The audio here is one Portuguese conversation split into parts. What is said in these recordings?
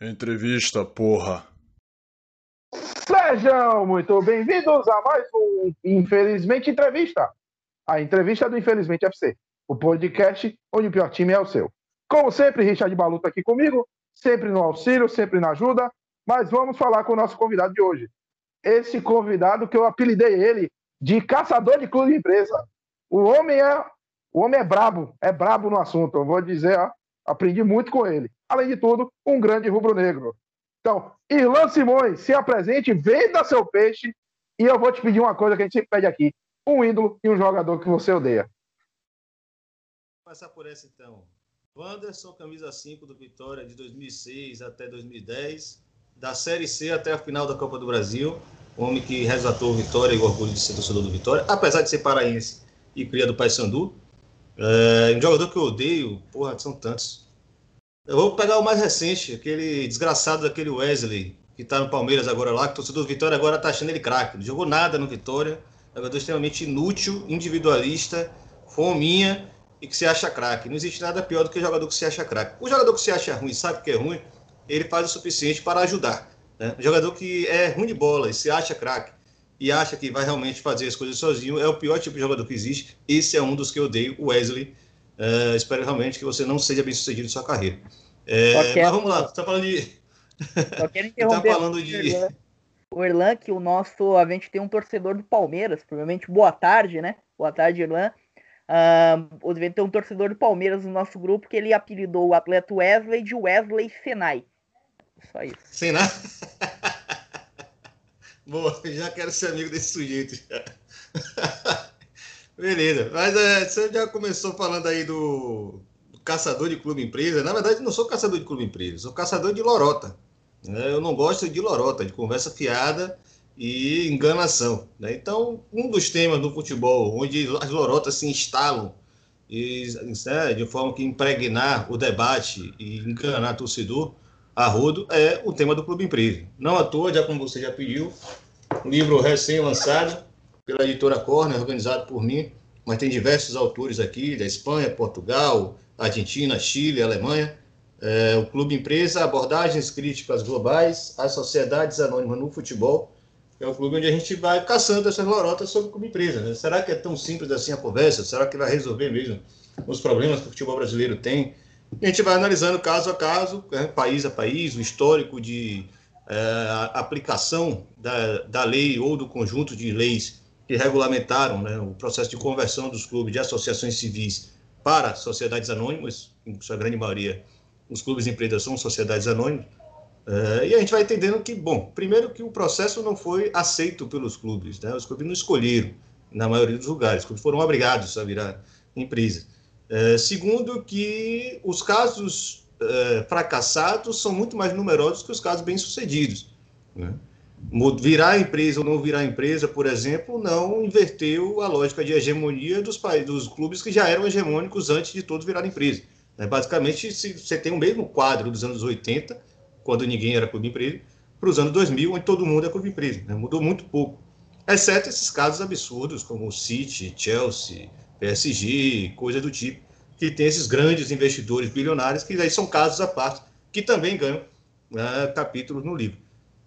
Entrevista, porra. Sejam muito bem-vindos a mais um Infelizmente Entrevista. A entrevista do Infelizmente FC, o podcast onde o pior time é o seu. Como sempre, Richard Baluta aqui comigo, sempre no auxílio, sempre na ajuda, mas vamos falar com o nosso convidado de hoje. Esse convidado que eu apelidei ele de caçador de clube de empresa. O homem é, o homem é brabo, é brabo no assunto. Eu vou dizer, ó, aprendi muito com ele. Além de tudo, um grande rubro-negro. Então, Irlan Simões, se apresente, venda seu peixe e eu vou te pedir uma coisa que a gente sempre pede aqui: um ídolo e um jogador que você odeia. Vou começar por essa então. Wanderson, camisa 5 do Vitória de 2006 até 2010, da Série C até a final da Copa do Brasil, homem que resgatou o Vitória e o orgulho de ser torcedor do Vitória, apesar de ser paraense e cria do Paysandu. É, um jogador que eu odeio, porra, são tantos. Eu vou pegar o mais recente, aquele desgraçado daquele Wesley, que tá no Palmeiras agora lá, que torcedor do Vitória agora tá achando ele craque. Não jogou nada no Vitória, jogador extremamente inútil, individualista, fominha e que se acha craque. Não existe nada pior do que jogador que se acha craque. O jogador que se acha ruim, sabe que é ruim, ele faz o suficiente para ajudar. Né? O jogador que é ruim de bola e se acha craque e acha que vai realmente fazer as coisas sozinho é o pior tipo de jogador que existe. Esse é um dos que eu odeio, o Wesley Uh, espero realmente que você não seja bem sucedido em sua carreira. É, mas vamos lá, você está falando de. Só quero interromper. tá falando de. O Erlan, que o nosso. A gente tem um torcedor do Palmeiras, provavelmente boa tarde, né? Boa tarde, Erlan. Uh, deve ter um torcedor do Palmeiras no nosso grupo que ele apelidou o atleta Wesley de Wesley Senai. Só isso. Senai? Boa, já quero ser amigo desse sujeito. Beleza, mas é, você já começou falando aí do, do, caçador de clube empresa. Na verdade, não sou caçador de clube empresa, sou caçador de lorota. Né? Eu não gosto de lorota, de conversa fiada e enganação. Né? Então, um dos temas do futebol onde as lorotas se instalam e, né, de forma que impregnar o debate e enganar o torcedor a rodo é o tema do clube empresa. Não à toa, já como você já pediu, um livro recém-lançado pela editora Corner, organizado por mim, mas tem diversos autores aqui, da Espanha, Portugal, Argentina, Chile, Alemanha. É, o Clube Empresa, Abordagens Críticas Globais, as Sociedades Anônimas no Futebol, é o clube onde a gente vai caçando essas lorotas sobre o Clube Empresa. Né? Será que é tão simples assim a conversa? Será que vai resolver mesmo os problemas que o futebol brasileiro tem? E a gente vai analisando caso a caso, né? país a país, o histórico de é, aplicação da, da lei ou do conjunto de leis que regulamentaram né, o processo de conversão dos clubes de associações civis para sociedades anônimas, em sua grande maioria os clubes de são sociedades anônimas, uh, e a gente vai entendendo que, bom, primeiro que o processo não foi aceito pelos clubes, né, os clubes não escolheram, na maioria dos lugares, os clubes foram obrigados a virar empresa. Uh, segundo que os casos uh, fracassados são muito mais numerosos que os casos bem-sucedidos, né? Virar empresa ou não virar empresa, por exemplo, não inverteu a lógica de hegemonia dos, dos clubes que já eram hegemônicos antes de todos virar empresa. Né? Basicamente, você tem o mesmo quadro dos anos 80, quando ninguém era clube empresa, para os anos 2000, onde todo mundo é clube empresa. Né? Mudou muito pouco. Exceto esses casos absurdos, como o City, Chelsea, PSG, coisa do tipo, que tem esses grandes investidores bilionários, que aí são casos à parte, que também ganham né, capítulos no livro.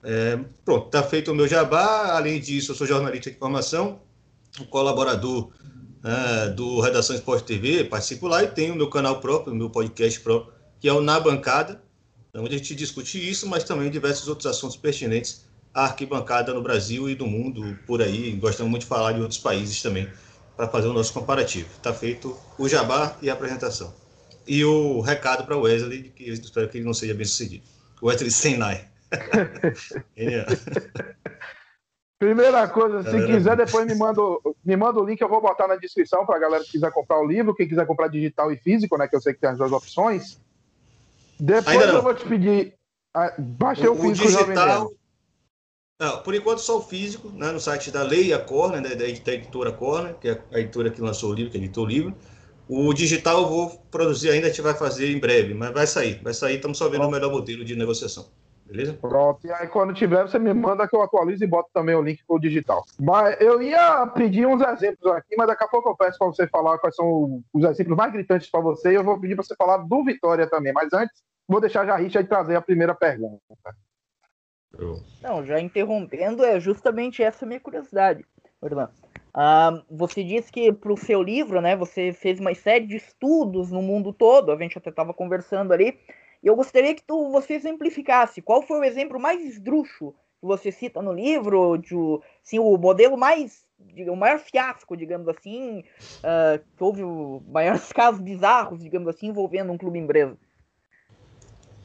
É, pronto, está feito o meu jabá. Além disso, eu sou jornalista de formação, colaborador é, do Redação Esporte TV, participo lá e tenho o meu canal próprio, o meu podcast próprio, que é o Na Bancada, onde a gente discute isso, mas também diversos outros assuntos pertinentes à arquibancada no Brasil e do mundo por aí. Gostamos muito de falar de outros países também, para fazer o nosso comparativo. Está feito o jabá e a apresentação. E o recado para o Wesley, que eu espero que ele não seja bem sucedido. Wesley Senai. Primeira coisa, se quiser, depois me manda, me manda o link, eu vou botar na descrição para a galera que quiser comprar o livro, quem quiser comprar digital e físico, né? Que eu sei que tem as duas opções. Depois eu vou te pedir. Baixei o, o físico digital. Não, por enquanto só o físico, né, no site da Leia Corner, né, da, da editora Corner, que é a editora que lançou o livro, que editou o livro. O digital eu vou produzir ainda, a gente vai fazer em breve, mas vai sair. Vai sair, estamos só vendo Bom. o melhor modelo de negociação. Beleza? Pronto. E aí, quando tiver, você me manda que eu atualizo e boto também o link pro digital. Mas eu ia pedir uns exemplos aqui, mas daqui a pouco eu peço para você falar quais são os exemplos mais gritantes para você. E eu vou pedir para você falar do Vitória também. Mas antes, vou deixar já a Richard trazer a primeira pergunta. Não, já interrompendo, é justamente essa a minha curiosidade, Orlando. Ah, você disse que para o seu livro, né, você fez uma série de estudos no mundo todo, a gente até estava conversando ali, eu gostaria que tu, você exemplificasse qual foi o exemplo mais esdrúxulo que você cita no livro, de, assim, o modelo mais, o maior fiasco, digamos assim, uh, que houve maiores casos bizarros, digamos assim, envolvendo um clube empresa.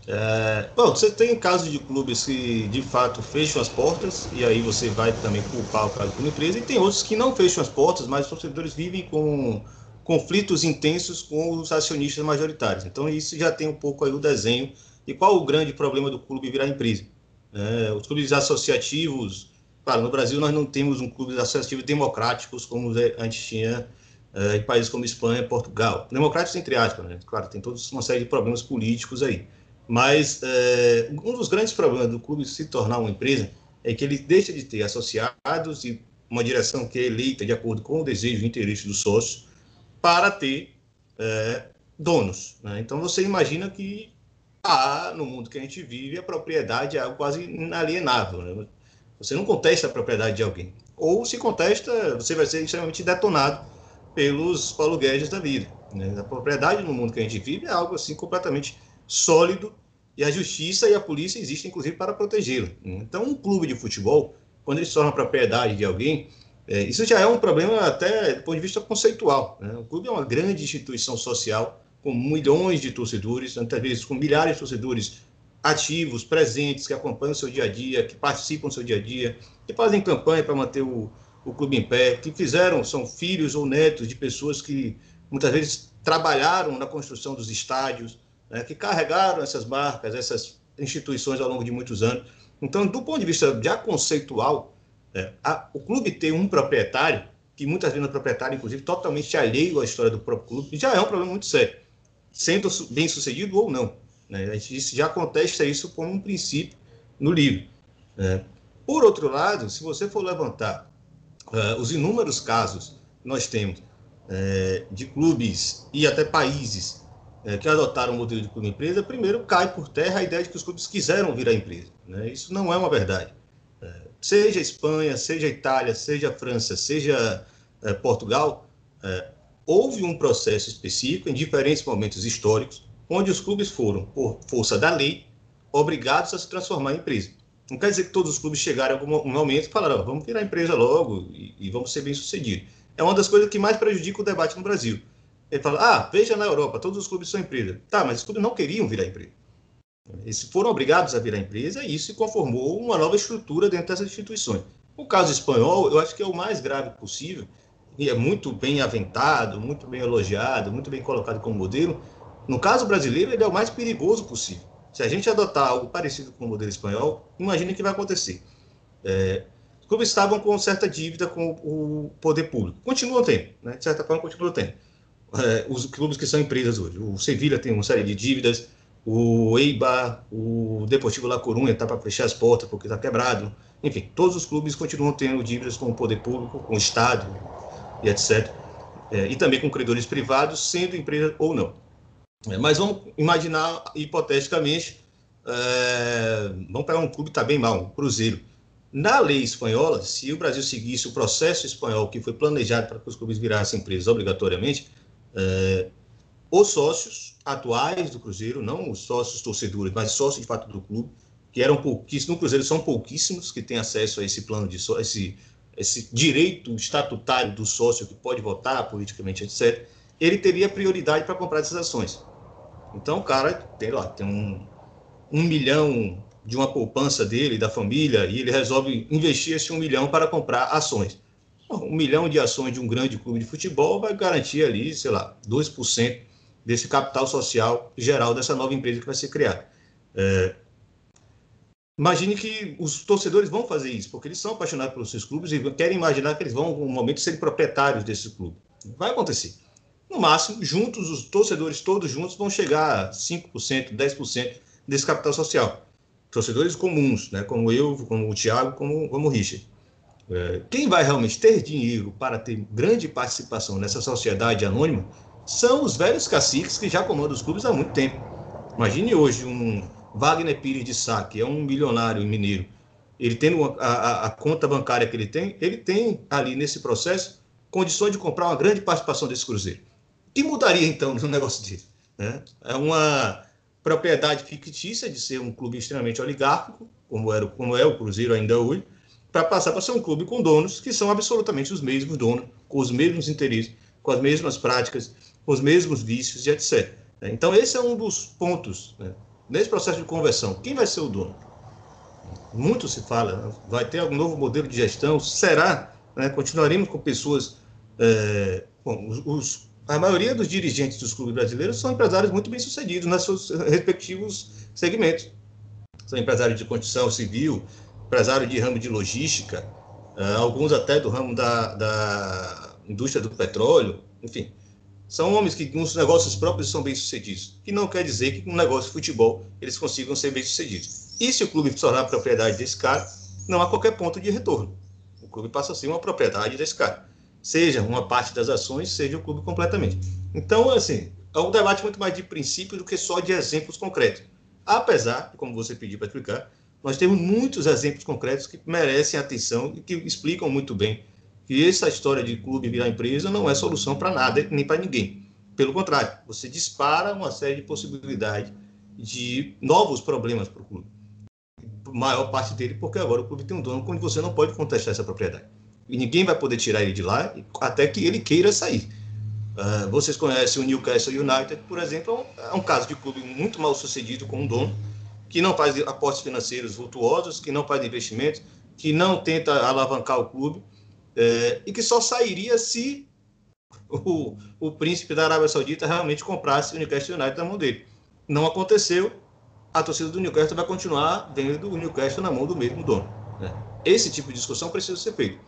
É, bom, você tem casos de clubes que de fato fecham as portas, e aí você vai também culpar o caso de uma empresa, e tem outros que não fecham as portas, mas os torcedores vivem com conflitos intensos com os acionistas majoritários. Então, isso já tem um pouco aí o desenho de qual o grande problema do clube virar empresa. É, os clubes associativos, claro, no Brasil nós não temos um clube associativo democráticos como antes tinha é, em países como Espanha Portugal. Democráticos entre aspas, né? Claro, tem toda uma série de problemas políticos aí. Mas é, um dos grandes problemas do clube se tornar uma empresa é que ele deixa de ter associados e uma direção que é eleita de acordo com o desejo e interesse dos sócios para ter é, donos. Né? Então você imagina que há, no mundo que a gente vive, a propriedade é algo quase inalienável. Né? Você não contesta a propriedade de alguém. Ou se contesta, você vai ser extremamente detonado pelos Paulo Guedes da vida. Né? A propriedade no mundo que a gente vive é algo assim completamente sólido e a justiça e a polícia existem, inclusive, para protegê-la. Então, um clube de futebol, quando ele se torna propriedade de alguém, é, isso já é um problema até do ponto de vista conceitual. Né? O clube é uma grande instituição social com milhões de torcedores, muitas vezes com milhares de torcedores ativos, presentes, que acompanham o seu dia a dia, que participam do seu dia a dia, que fazem campanha para manter o, o clube em pé, que fizeram, são filhos ou netos de pessoas que muitas vezes trabalharam na construção dos estádios, né, que carregaram essas marcas, essas instituições ao longo de muitos anos. Então, do ponto de vista já conceitual, é, a, o clube ter um proprietário, que muitas vezes é um proprietário, inclusive, totalmente alheio à história do próprio clube, já é um problema muito sério, sendo bem sucedido ou não. Né? A gente já contesta isso como um princípio no livro. Né? Por outro lado, se você for levantar uh, os inúmeros casos que nós temos uh, de clubes e até países é, que adotaram o modelo de clube empresa, primeiro cai por terra a ideia de que os clubes quiseram virar empresa. Né? Isso não é uma verdade. Seja Espanha, seja Itália, seja França, seja é, Portugal, é, houve um processo específico em diferentes momentos históricos, onde os clubes foram, por força da lei, obrigados a se transformar em empresa. Não quer dizer que todos os clubes chegaram a algum momento e falaram, vamos virar empresa logo e, e vamos ser bem-sucedidos. É uma das coisas que mais prejudica o debate no Brasil ele fala, ah, veja na Europa, todos os clubes são empresa. Tá, mas os clubes não queriam virar empresa. Eles foram obrigados a virar empresa e isso conformou uma nova estrutura dentro dessas instituições. O caso espanhol, eu acho que é o mais grave possível, e é muito bem aventado, muito bem elogiado, muito bem colocado como modelo. No caso brasileiro, ele é o mais perigoso possível. Se a gente adotar algo parecido com o modelo espanhol, imagine o que vai acontecer. É, os clubes estavam com certa dívida com o poder público. Continuam tendo, né? de certa forma, continuam tendo é, os clubes que são empresas hoje. O Sevilha tem uma série de dívidas, o Eibar, o Deportivo La Coruña está para fechar as portas porque está quebrado. Enfim, todos os clubes continuam tendo dívidas com o poder público, com o Estado e etc. É, e também com credores privados, sendo empresa ou não. É, mas vamos imaginar, hipoteticamente, é, vamos pegar um clube que está bem mal, um Cruzeiro. Na lei espanhola, se o Brasil seguisse o processo espanhol que foi planejado para que os clubes virassem empresas obrigatoriamente, é, os sócios atuais do Cruzeiro, não os sócios torcedores, mas sócios de fato do clube, que eram pouquíssimos, no Cruzeiro são pouquíssimos que têm acesso a esse plano de sócio, esse, esse direito estatutário do sócio que pode votar politicamente, etc., ele teria prioridade para comprar essas ações. Então o cara tem lá, tem um, um milhão de uma poupança dele, da família, e ele resolve investir esse um milhão para comprar ações um milhão de ações de um grande clube de futebol vai garantir ali, sei lá, 2% desse capital social geral dessa nova empresa que vai ser criada. É, imagine que os torcedores vão fazer isso, porque eles são apaixonados pelos seus clubes e querem imaginar que eles vão, um momento, ser proprietários desse clube. Vai acontecer. No máximo, juntos, os torcedores todos juntos vão chegar a 5%, 10% desse capital social. Torcedores comuns, né, como eu, como o Thiago, como, como o Richard. É, quem vai realmente ter dinheiro para ter grande participação nessa sociedade anônima são os velhos caciques que já comandam os clubes há muito tempo. Imagine hoje um Wagner Pires de Sá, que é um milionário mineiro, ele tendo a, a, a, conta bancária que ele tem, ele tem ali nesse processo condições de comprar uma grande participação desse Cruzeiro. O que mudaria então no negócio dele? Né? É uma propriedade fictícia de ser um clube extremamente oligárquico, como, era, como é o Cruzeiro ainda hoje, para passar para ser um clube com donos que são absolutamente os mesmos donos, com os mesmos interesses, com as mesmas práticas, os mesmos vícios e etc. Então, esse é um dos pontos né? nesse processo de conversão. Quem vai ser o dono? Muito se fala, vai ter algum novo modelo de gestão? Será? Né? Continuaremos com pessoas. É, bom, os, os, a maioria dos dirigentes dos clubes brasileiros são empresários muito bem sucedidos nos seus respectivos segmentos. São empresários de construção civil, empresário de ramo de logística, uh, alguns até do ramo da, da indústria do petróleo, enfim. São homens que nos negócios próprios são bem-sucedidos, que não quer dizer que no negócio de futebol eles consigam ser bem-sucedidos. E se o clube se tornar propriedade desse cara, não há qualquer ponto de retorno. O clube passa a ser uma propriedade desse cara. Seja uma parte das ações, seja o clube completamente. Então, assim, é um debate muito mais de princípio do que só de exemplos concretos. Apesar, como você pediu para explicar, nós temos muitos exemplos concretos que merecem atenção e que explicam muito bem que essa história de clube virar empresa não é solução para nada nem para ninguém. Pelo contrário, você dispara uma série de possibilidades de novos problemas para o clube. Maior parte dele, porque agora o clube tem um dono onde você não pode contestar essa propriedade. E ninguém vai poder tirar ele de lá até que ele queira sair. Uh, vocês conhecem o Newcastle United, por exemplo, é um caso de clube muito mal sucedido com um dono que não faz apostas financeiros vultuosos, que não faz investimentos, que não tenta alavancar o clube, é, e que só sairia se o, o príncipe da Arábia Saudita realmente comprasse o Newcastle United na mão dele. Não aconteceu, a torcida do Newcastle vai continuar vendo o Newcastle na mão do mesmo dono. Né? Esse tipo de discussão precisa ser feito.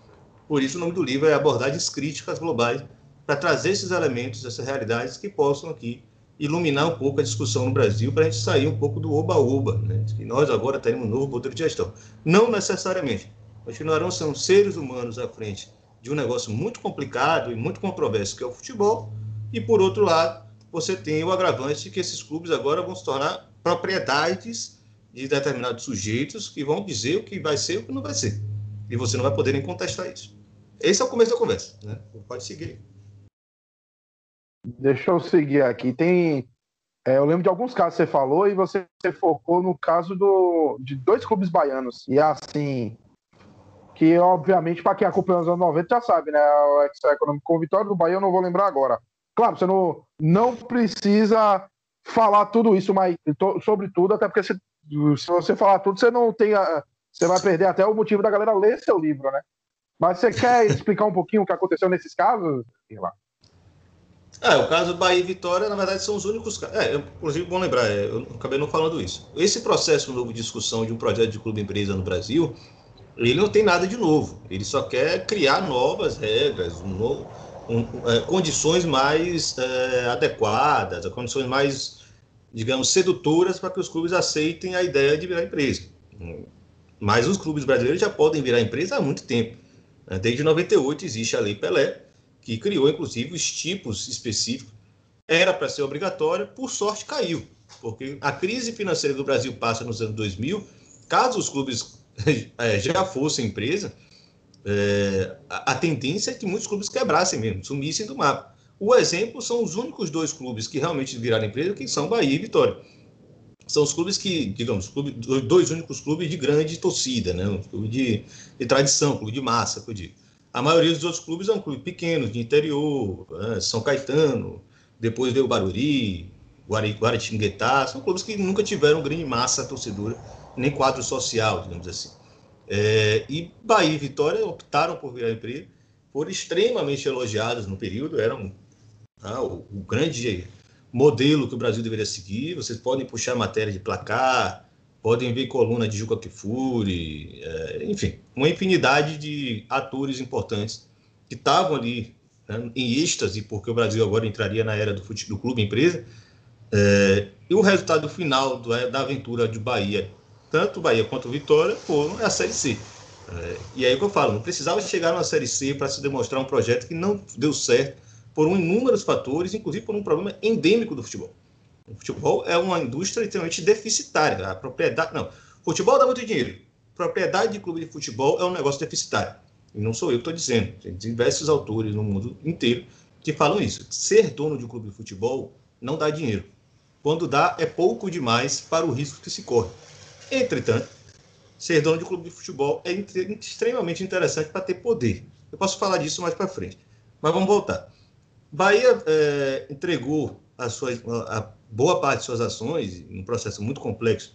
Por isso, o nome do livro é Abordagens Críticas Globais, para trazer esses elementos, essas realidades que possam aqui iluminar um pouco a discussão no Brasil para a gente sair um pouco do oba-oba, né? que nós agora teremos um novo modelo de gestão. Não necessariamente. Continuarão sendo seres humanos à frente de um negócio muito complicado e muito controverso, que é o futebol, e por outro lado, você tem o agravante de que esses clubes agora vão se tornar propriedades de determinados sujeitos que vão dizer o que vai ser e o que não vai ser. E você não vai poder nem contestar isso. Esse é o começo da conversa. Né? Pode seguir. Deixa eu seguir aqui. Tem. É, eu lembro de alguns casos que você falou e você, focou no caso do, de dois clubes baianos. E assim. Que, obviamente, para quem acompanhou os anos 90 já sabe, né? O ex-econômico com vitória do Bahia, eu não vou lembrar agora. Claro, você não, não precisa falar tudo isso, mas sobre tudo, até porque se, se você falar tudo, você não tem. A, você vai perder até o motivo da galera ler seu livro, né? Mas você quer explicar um pouquinho o que aconteceu nesses casos? Lá. É, o caso Bahia e Vitória, na verdade, são os únicos casos. É, inclusive, bom lembrar, é, eu acabei não falando isso. Esse processo novo de discussão de um projeto de clube empresa no Brasil, ele não tem nada de novo. Ele só quer criar novas regras, um novo, um, é, condições mais é, adequadas, condições mais, digamos, sedutoras para que os clubes aceitem a ideia de virar empresa. Mas os clubes brasileiros já podem virar empresa há muito tempo. Desde 98 existe a Lei Pelé, que criou inclusive os tipos específicos. Era para ser obrigatória, por sorte caiu, porque a crise financeira do Brasil passa nos anos 2000. Caso os clubes é, já fossem empresa, é, a, tendência é que muitos clubes quebrassem mesmo, sumissem do mapa. O exemplo são os únicos dois clubes que realmente viraram empresa, que são Bahia e Vitória. São os clubes que, digamos, clube, dois únicos clubes de grande torcida, né? Um clube de, de tradição, clube de massa, que eu. A maioria dos outros clubes são clubes pequenos, de interior, né? São Caetano, depois veio o Baruri, Guaratinguetá, são clubes que nunca tiveram grande massa torcedora, nem quadro social, digamos assim. É, e Bahia e Vitória optaram por virar empresa, foram extremamente elogiados no período, eram ah, o, o, grande modelo que o Brasil deveria seguir. Vocês podem puxar matéria de placar, podem ver coluna de Juca Kifuri, é, enfim, uma infinidade de atores importantes que estavam ali né, em êxtase, porque o Brasil agora entraria na era do, fute, do clube empresa, é, e o resultado final do, da aventura de Bahia, tanto Bahia quanto Vitória, foram a Série C. É, e aí que eu falo, não precisava chegar na Série C para se demonstrar um projeto que não deu certo por um inúmeros fatores, inclusive por um problema endêmico do futebol. O futebol é uma indústria extremamente deficitária. A propriedade. Não. Futebol dá muito dinheiro. Propriedade de clube de futebol é um negócio deficitário. E não sou eu que estou dizendo. Tem diversos autores no mundo inteiro que falam isso. Ser dono de um clube de futebol não dá dinheiro. Quando dá, é pouco demais para o risco que se corre. Entretanto, ser dono de clube de futebol é extremamente interessante para ter poder. Eu posso falar disso mais para frente. Mas vamos voltar. Bahia é, entregou a, sua, a boa parte de suas ações, um processo muito complexo,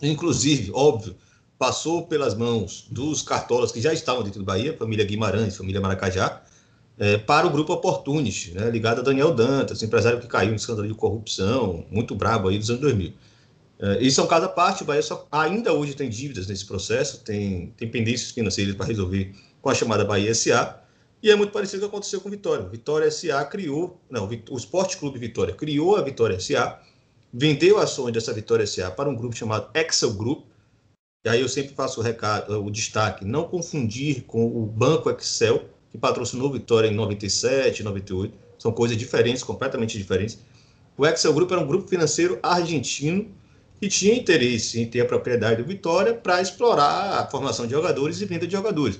inclusive, óbvio, passou pelas mãos dos cartolas que já estavam dentro do Bahia, família Guimarães, família Maracajá, é, para o grupo Opportunity, né, ligado a Daniel Dantas, empresário que caiu em escândalo de corrupção, muito brabo aí dos anos 2000. É, isso é um caso à parte, o Bahia só, ainda hoje tem dívidas nesse processo, tem, tem pendências financeiras para resolver com a chamada Bahia SA, e é muito parecido com o que aconteceu com Vitória. O Vitória SA criou, não, o Esporte Clube Vitória criou a Vitória SA, vendeu ações dessa Vitória SA para um grupo chamado Excel Group, e aí eu sempre faço o recado, o destaque, não confundir com o Banco Excel, que patrocinou Vitória em 97, 98, são coisas diferentes, completamente diferentes. O Excel Group era um grupo financeiro argentino que tinha interesse em ter a propriedade do Vitória para explorar a formação de jogadores e venda de jogadores.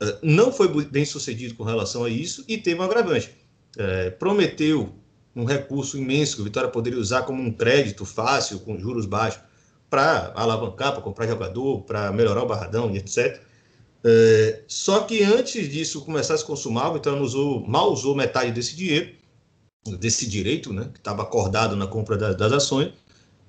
Eh, não foi bem sucedido com relação a isso e teve um agravante. É, prometeu um recurso imenso que o Vitória poderia usar como um crédito fácil, com juros baixos, para alavancar, para comprar jogador, para melhorar o barradão e etc. É, só que antes disso começar a se consumar, o Vitória usou, mal usou metade desse dinheiro, desse direito, né, que estava acordado na compra da, das ações.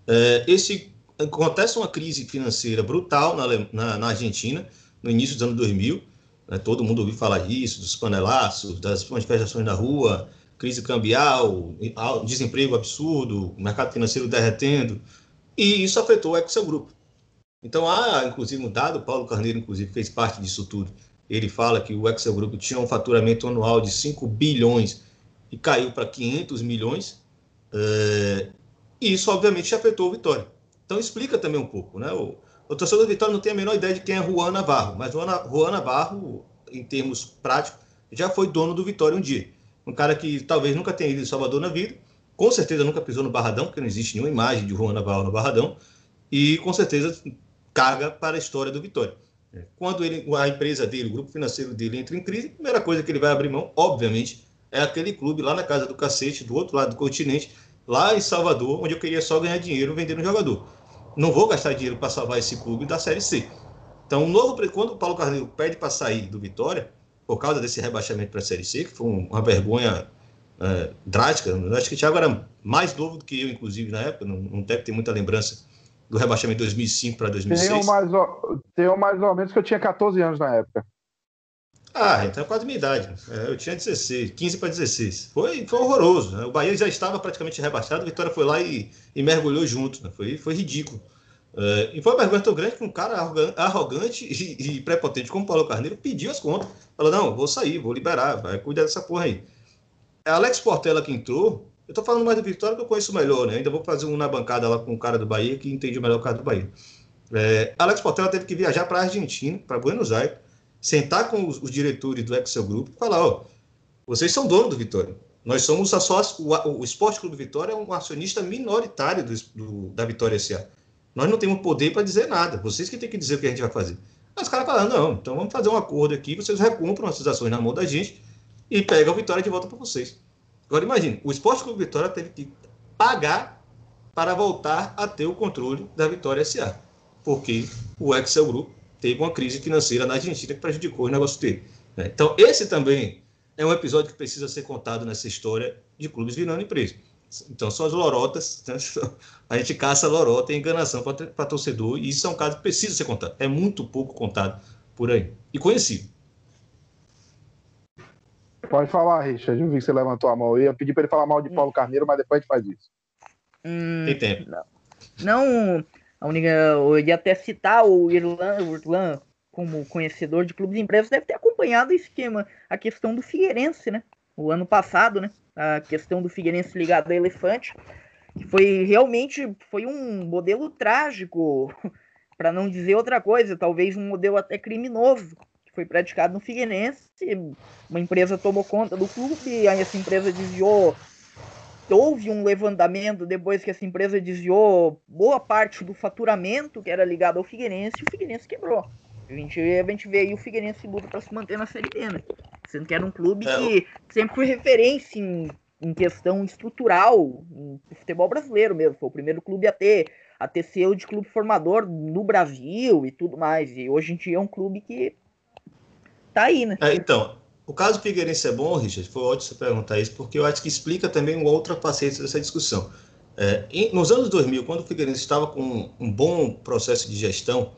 É, esse acontece uma crise financeira brutal na, na, na Argentina no início dos anos 2000 né? Todo mundo ouviu falar disso, dos panelaços, das manifestações na rua, crise cambial, desemprego absurdo, mercado financeiro derretendo, e isso afetou o Excel Grupo. Então, há, inclusive, um dado, Paulo Carneiro, inclusive, fez parte disso tudo. Ele fala que o Excel Grupo tinha um faturamento anual de 5 bilhões e caiu para 500 milhões, é, e isso, obviamente, afetou o Vitória. Então, explica também um pouco, né? O, o torcedor do Vitória não tem a menor ideia de quem é Juan Navarro, mas Juan, Navarro, em termos práticos, já foi dono do Vitória um dia. Um cara que talvez nunca tenha ido em Salvador na vida, com certeza nunca pisou no Barradão, porque não existe nenhuma imagem de Juan Navarro no Barradão, e com certeza carga para a história do Vitória. Quando ele, a empresa dele, o grupo financeiro dele entra em crise, a primeira coisa que ele vai abrir mão, obviamente, é aquele clube lá na casa do cacete, do outro lado do continente, lá em Salvador, onde eu queria só ganhar dinheiro vendendo jogador não vou gastar dinheiro para salvar esse clube da Série C. Então, o novo, quando o Paulo Carneiro pede para sair do Vitória, por causa desse rebaixamento para a Série C, que foi uma vergonha é, drástica, eu acho que o Thiago era mais novo do que eu, inclusive, na época, não, não deve ter muita lembrança do rebaixamento de 2005 para 2006. Tenho mais, tenho mais ou menos que eu tinha 14 anos na época. Ah, então é quase minha idade. É, eu tinha 16, 15 para 16. Foi, foi horroroso. Né? O Bahia já estava praticamente rebaixado, a Vitória foi lá e, e mergulhou junto. Né? Foi, foi ridículo. É, e foi uma vergonha tão grande que um cara arrogante e, e, prepotente como Paulo Carneiro pediu as contas. Falou: não, vou sair, vou liberar, vai cuidar dessa porra aí. É Alex Portela que entrou. Eu tô falando mais do Vitória que eu conheço melhor, né? Ainda vou fazer um na bancada lá com o cara do Bahia que entende melhor o cara do Bahia. É, Alex Portela teve que viajar para a Argentina, para Buenos Aires sentar com os, os diretores do Excel Group e falar, ó, vocês são dono do Vitória. Nós somos a sócio, o, Esporte Clube Vitória é um acionista minoritário do, do, da Vitória SA. Nós não temos poder para dizer nada. Vocês que têm que dizer o que a gente vai fazer. Aí os caras falaram, não, então vamos fazer um acordo aqui, vocês recompram essas ações na mão da gente e pegam a Vitória de volta para vocês. Agora imagine, o Esporte Clube Vitória teve que pagar para voltar a ter o controle da Vitória SA. Porque o Excel Group teve uma crise financeira na Argentina que prejudicou o negócio dele. Né? Então, esse também é um episódio que precisa ser contado nessa história de clubes virando empresa. Então, são as lorotas, né? a gente caça lorota e enganação para torcedor, e isso é um caso que precisa ser contado. É muito pouco contado por aí. E conhecido. Pode falar, Richard. Eu vi que você levantou a mão. Eu ia pedir para ele falar mal de Paulo Carneiro, mas depois a gente faz isso. Hum, Tem tempo. Não, não a única, eu ia até citar o Irlan, o Irlan como conhecedor de clubes de empresas, deve ter acompanhado o esquema, a questão do Figueirense, né? O ano passado, né? A questão do Figueirense ligado a Elefante, que foi realmente foi um modelo trágico, para não dizer outra coisa, talvez um modelo até criminoso, que foi praticado no Figueirense. Uma empresa tomou conta do clube, aí essa empresa desviou houve um levantamento depois que essa empresa desviou boa parte do faturamento que era ligado ao Figueirense e o Figueirense quebrou. A gente, a gente vê aí o Figueirense luta para se manter na Série B, né? Sendo que era um clube é, que sempre foi referência em, em questão estrutural no futebol brasileiro mesmo. Foi o primeiro clube a ter a ter selo de clube formador no Brasil e tudo mais. E hoje em dia é um clube que tá aí, né? É, então, o caso Figueirense é bom, Richard, foi ótimo você perguntar isso, porque eu acho que explica também uma outra faceta dessa discussão. É, em, nos anos 2000, quando o Figueirense estava com um bom processo de gestão,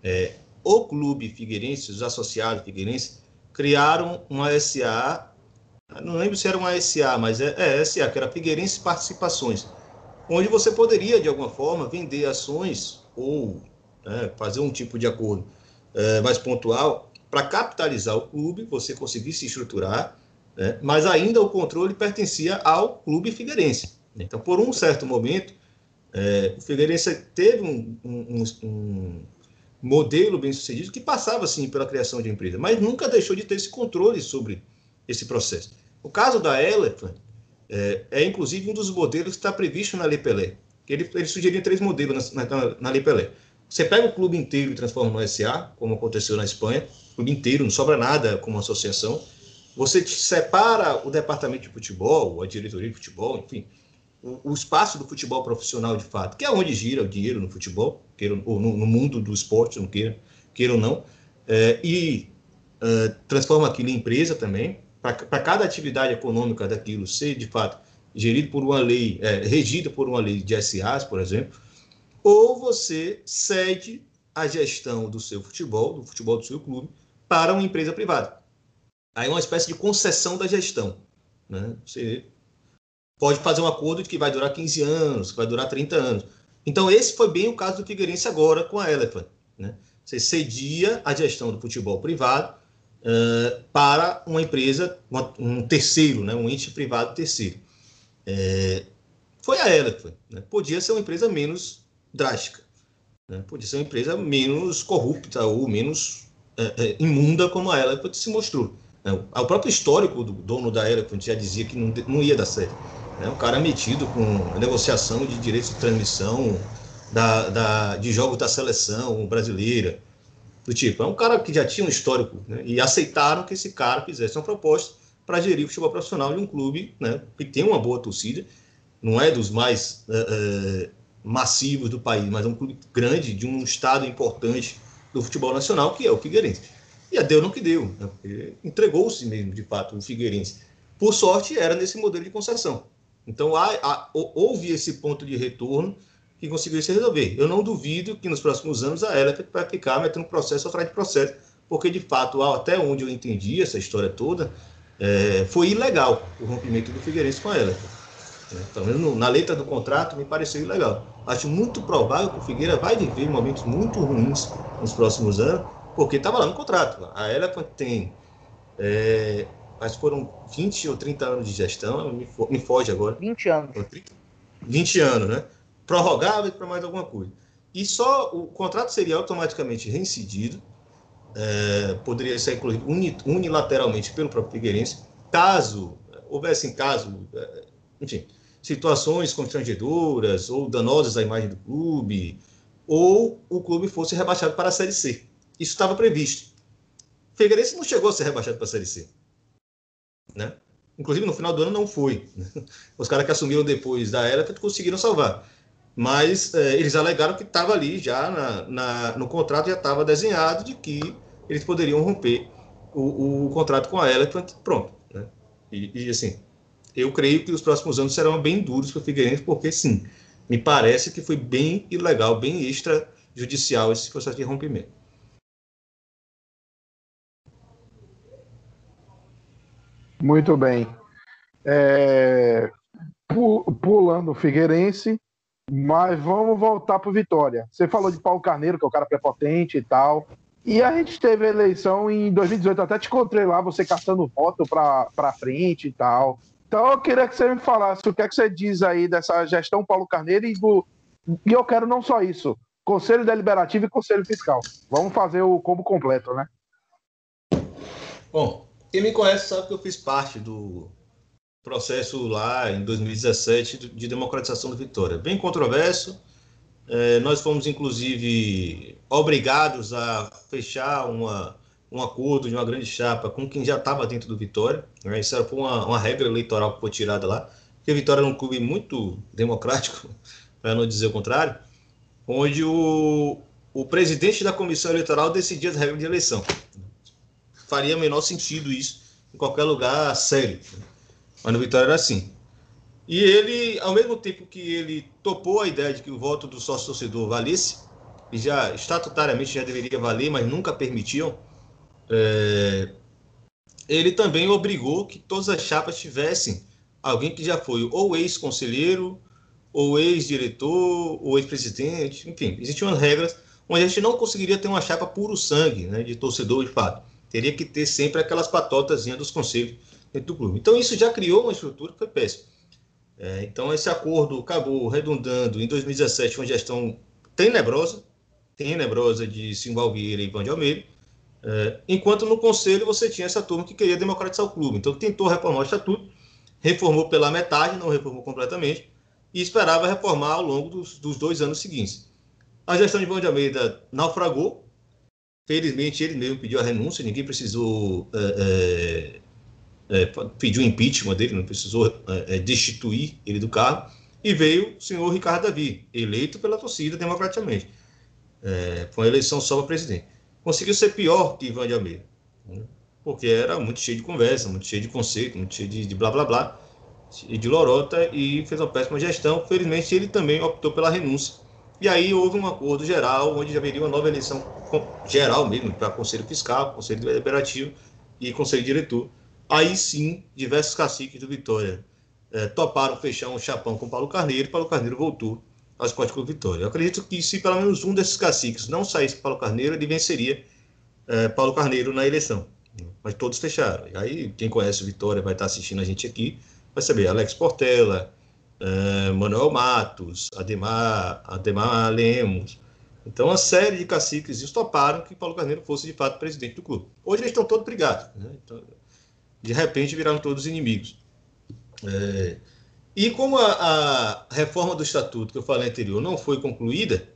é, o clube Figueirense, os associados Figueirense, criaram uma SA, não lembro se era uma SA, mas é, é SA, que era Figueirense Participações, onde você poderia, de alguma forma, vender ações ou né, fazer um tipo de acordo é, mais pontual para capitalizar o clube, você conseguir se estruturar, né, mas ainda o controle pertencia ao clube Figueirense. Então, por um certo momento, é, o Figueirense teve um, um, um modelo bem sucedido que passava sim pela criação de empresa, mas nunca deixou de ter esse controle sobre esse processo. O caso da Elephant é, é inclusive um dos modelos que está previsto na Lei Pelé. Ele, ele sugeriu três modelos na, na, na Lei Pelé. Você pega o clube inteiro e transforma no SA, como aconteceu na Espanha, clube inteiro, não sobra nada como associação. Você separa o departamento de futebol, a diretoria de futebol, enfim, o, o, espaço do futebol profissional de fato, que é onde gira o dinheiro no futebol, queira, ou no, no mundo do esporte, não queira, queira ou não, é, e uh, transforma aquilo em empresa também, para cada atividade econômica daquilo ser de fato gerido por uma lei, é, regida por uma lei de SAs, por exemplo, ou você cede a gestão do seu futebol, do futebol do seu clube, para uma empresa privada. Aí é uma espécie de concessão da gestão. Né? Você pode fazer um acordo que vai durar 15 anos, que vai durar 30 anos. Então, esse foi bem o caso do Figueirense agora com a Elephant. Né? Você cedia a gestão do futebol privado uh, para uma empresa, uma, um terceiro, né? um ente privado terceiro. É, foi a Elephant. Né? Podia ser uma empresa menos drástica. Né? Podia ser uma empresa menos corrupta ou menos é, é, imunda como a Elephant se mostrou. Né? O próprio histórico do dono da Elephant já dizia que não, não ia dar certo. Né? Um cara metido com negociação de direitos de transmissão da, da, de jogos da seleção brasileira. Do tipo, é um cara que já tinha um histórico né? e aceitaram que esse cara fizesse uma proposta para gerir o futebol profissional de um clube né? que tem uma boa torcida, não é dos mais é, massivos do país, mas é um clube grande, de um estado importante do futebol nacional, que é o Figueirense. E a deu no que deu, né? entregou-se mesmo, de fato, o Figueirense. Por sorte, era nesse modelo de concessão. Então, há, há, houve esse ponto de retorno que conseguiu se resolver. Eu não duvido que nos próximos anos a Elefant vai ficar metendo processo atrás de processo, porque, de fato, até onde eu entendi essa história toda, é, foi ilegal o rompimento do Figueirense com a Elefant. Né? Pelo menos na letra do contrato me pareceu ilegal. Acho muito provável que o Figueira vai viver momentos muito ruins nos próximos anos, porque estava lá no contrato. A Elephant tem, é, acho que foram 20 ou 30 anos de gestão, me, me foge agora. 20 anos. 20 anos, né? Prorrogável para mais alguma coisa. E só o contrato seria automaticamente reincidido, é, poderia ser incluído unilateralmente pelo próprio Figueirense, caso houvesse caso, é, enfim, situações constrangedoras ou danosas à imagem do clube, ou o clube fosse rebaixado para a Série C. Isso estava previsto. Figueirense não chegou a ser rebaixado para a Série C. Né? Inclusive, no final do ano não foi. Os caras que assumiram depois da era conseguiram salvar. Mas é, eles alegaram que estava ali já na, na, no contrato, já estava desenhado de que eles poderiam romper o, o contrato com a Elephant. Pronto. Né? E, e assim, eu creio que os próximos anos serão bem duros para o Figueirense, porque sim, me parece que foi bem ilegal, bem extrajudicial esse processo de rompimento. Muito bem. É, pulando o Figueirense, mas vamos voltar para Vitória. Você falou de Paulo Carneiro, que é o cara prepotente e tal. E a gente teve a eleição em 2018, até te encontrei lá, você caçando voto para frente e tal. Então eu queria que você me falasse o que é que você diz aí dessa gestão Paulo Carneiro e, do, e eu quero não só isso, Conselho Deliberativo e Conselho Fiscal. Vamos fazer o combo completo, né? Bom, quem me conhece sabe que eu fiz parte do, processo lá em 2017 de democratização do Vitória. Bem controverso. É, nós fomos, inclusive, obrigados a fechar uma, um acordo de uma grande chapa com quem já estava dentro do Vitória. Né? Isso foi uma, uma regra eleitoral que foi tirada lá, porque o Vitória era um clube muito democrático, para não dizer o contrário, onde o, o presidente da comissão eleitoral decidia as regras de eleição. Faria menor sentido isso em qualquer lugar sério. Mas no Vitória era assim. E ele, ao mesmo tempo que ele topou a ideia de que o voto do sócio torcedor valesse, e já estatutariamente já deveria valer, mas nunca permitiam, é, ele também obrigou que todas as chapas tivessem alguém que já foi ou ex-conselheiro, ou ex-diretor, ou ex-presidente, enfim, existiam regras onde a gente não conseguiria ter uma chapa puro sangue, né, de torcedor de fato. Teria que ter sempre aquelas patotazinhas dos conselhos dentro do clube. Então isso já criou uma estrutura que foi péssima. É, então esse acordo acabou redundando em 2017 uma gestão tenebrosa, tenebrosa de Simval Vieira e Ivan de Almeida, é, enquanto no conselho você tinha essa turma que queria democratizar o clube. Então tentou reformar o estatuto, reformou pela metade, não reformou completamente, e esperava reformar ao longo dos, dos dois anos seguintes. A gestão de Ivan de Almeida naufragou, felizmente ele mesmo pediu a renúncia, ninguém precisou é, é é, pediu impeachment dele, não precisou é, é, destituir ele do cargo, e veio o senhor Ricardo Davi, eleito pela torcida democraticamente. Foi uma eleição só para presidente. Conseguiu ser pior que Ivan de Almeida, né? porque era muito cheio de conversa, muito cheio de conceito, muito cheio de, de blá blá blá, e de lorota, e fez uma péssima gestão. Felizmente, ele também optou pela renúncia. E aí houve um acordo geral, onde já haveria uma nova eleição geral mesmo, para Conselho Fiscal, Conselho Deliberativo e Conselho Diretor Aí sim, diversos caciques do Vitória é, toparam fechar um chapão com Paulo Carneiro, e Paulo Carneiro voltou ao Esporte Clube Vitória. Eu acredito que se pelo menos um desses caciques não saísse Paulo Carneiro, ele venceria é, Paulo Carneiro na eleição. Mas todos fecharam. E aí, quem conhece o Vitória vai estar assistindo a gente aqui, vai saber Alex Portela, é, Manuel Matos, Ademar, Ademar Lemos. Então, uma série de caciques toparam que Paulo Carneiro fosse de fato presidente do clube. Hoje eles estão todos brigados. Né? Então, de repente viraram todos inimigos. É, e como a, a, reforma do estatuto que eu falei anterior não foi concluída,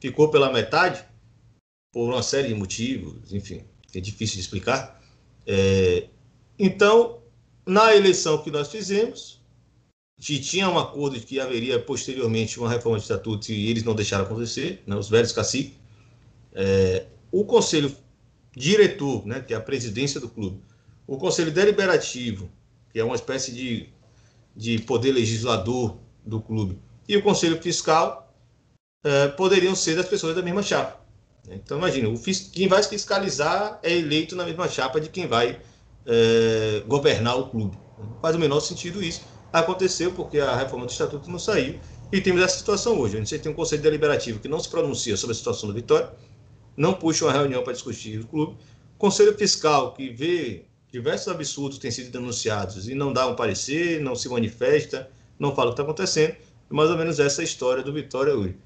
ficou pela metade, por uma série de motivos, enfim, é difícil de explicar. É, então, na eleição que nós fizemos, que tinha um acordo de que haveria posteriormente uma reforma do estatuto e eles não deixaram acontecer, né, os velhos caciques, é, o conselho diretor, né, que é a presidência do clube, o Conselho Deliberativo, que é uma espécie de, de poder legislador do clube, e o Conselho Fiscal eh, poderiam ser das pessoas da mesma chapa. Então, imagina, o, quem vai fiscalizar é eleito na mesma chapa de quem vai eh, governar o clube. Não faz o menor sentido isso. Aconteceu porque a reforma do estatuto não saiu e temos essa situação hoje. A gente tem um conselho deliberativo que não se pronuncia sobre a situação do Vitória, não puxa uma reunião para discutir o clube. Conselho fiscal que vê diversos absurdos têm sido denunciados e não dá um parecer, não se manifesta, não fala o que está acontecendo. É mais ou menos essa é a história do Vitória hoje.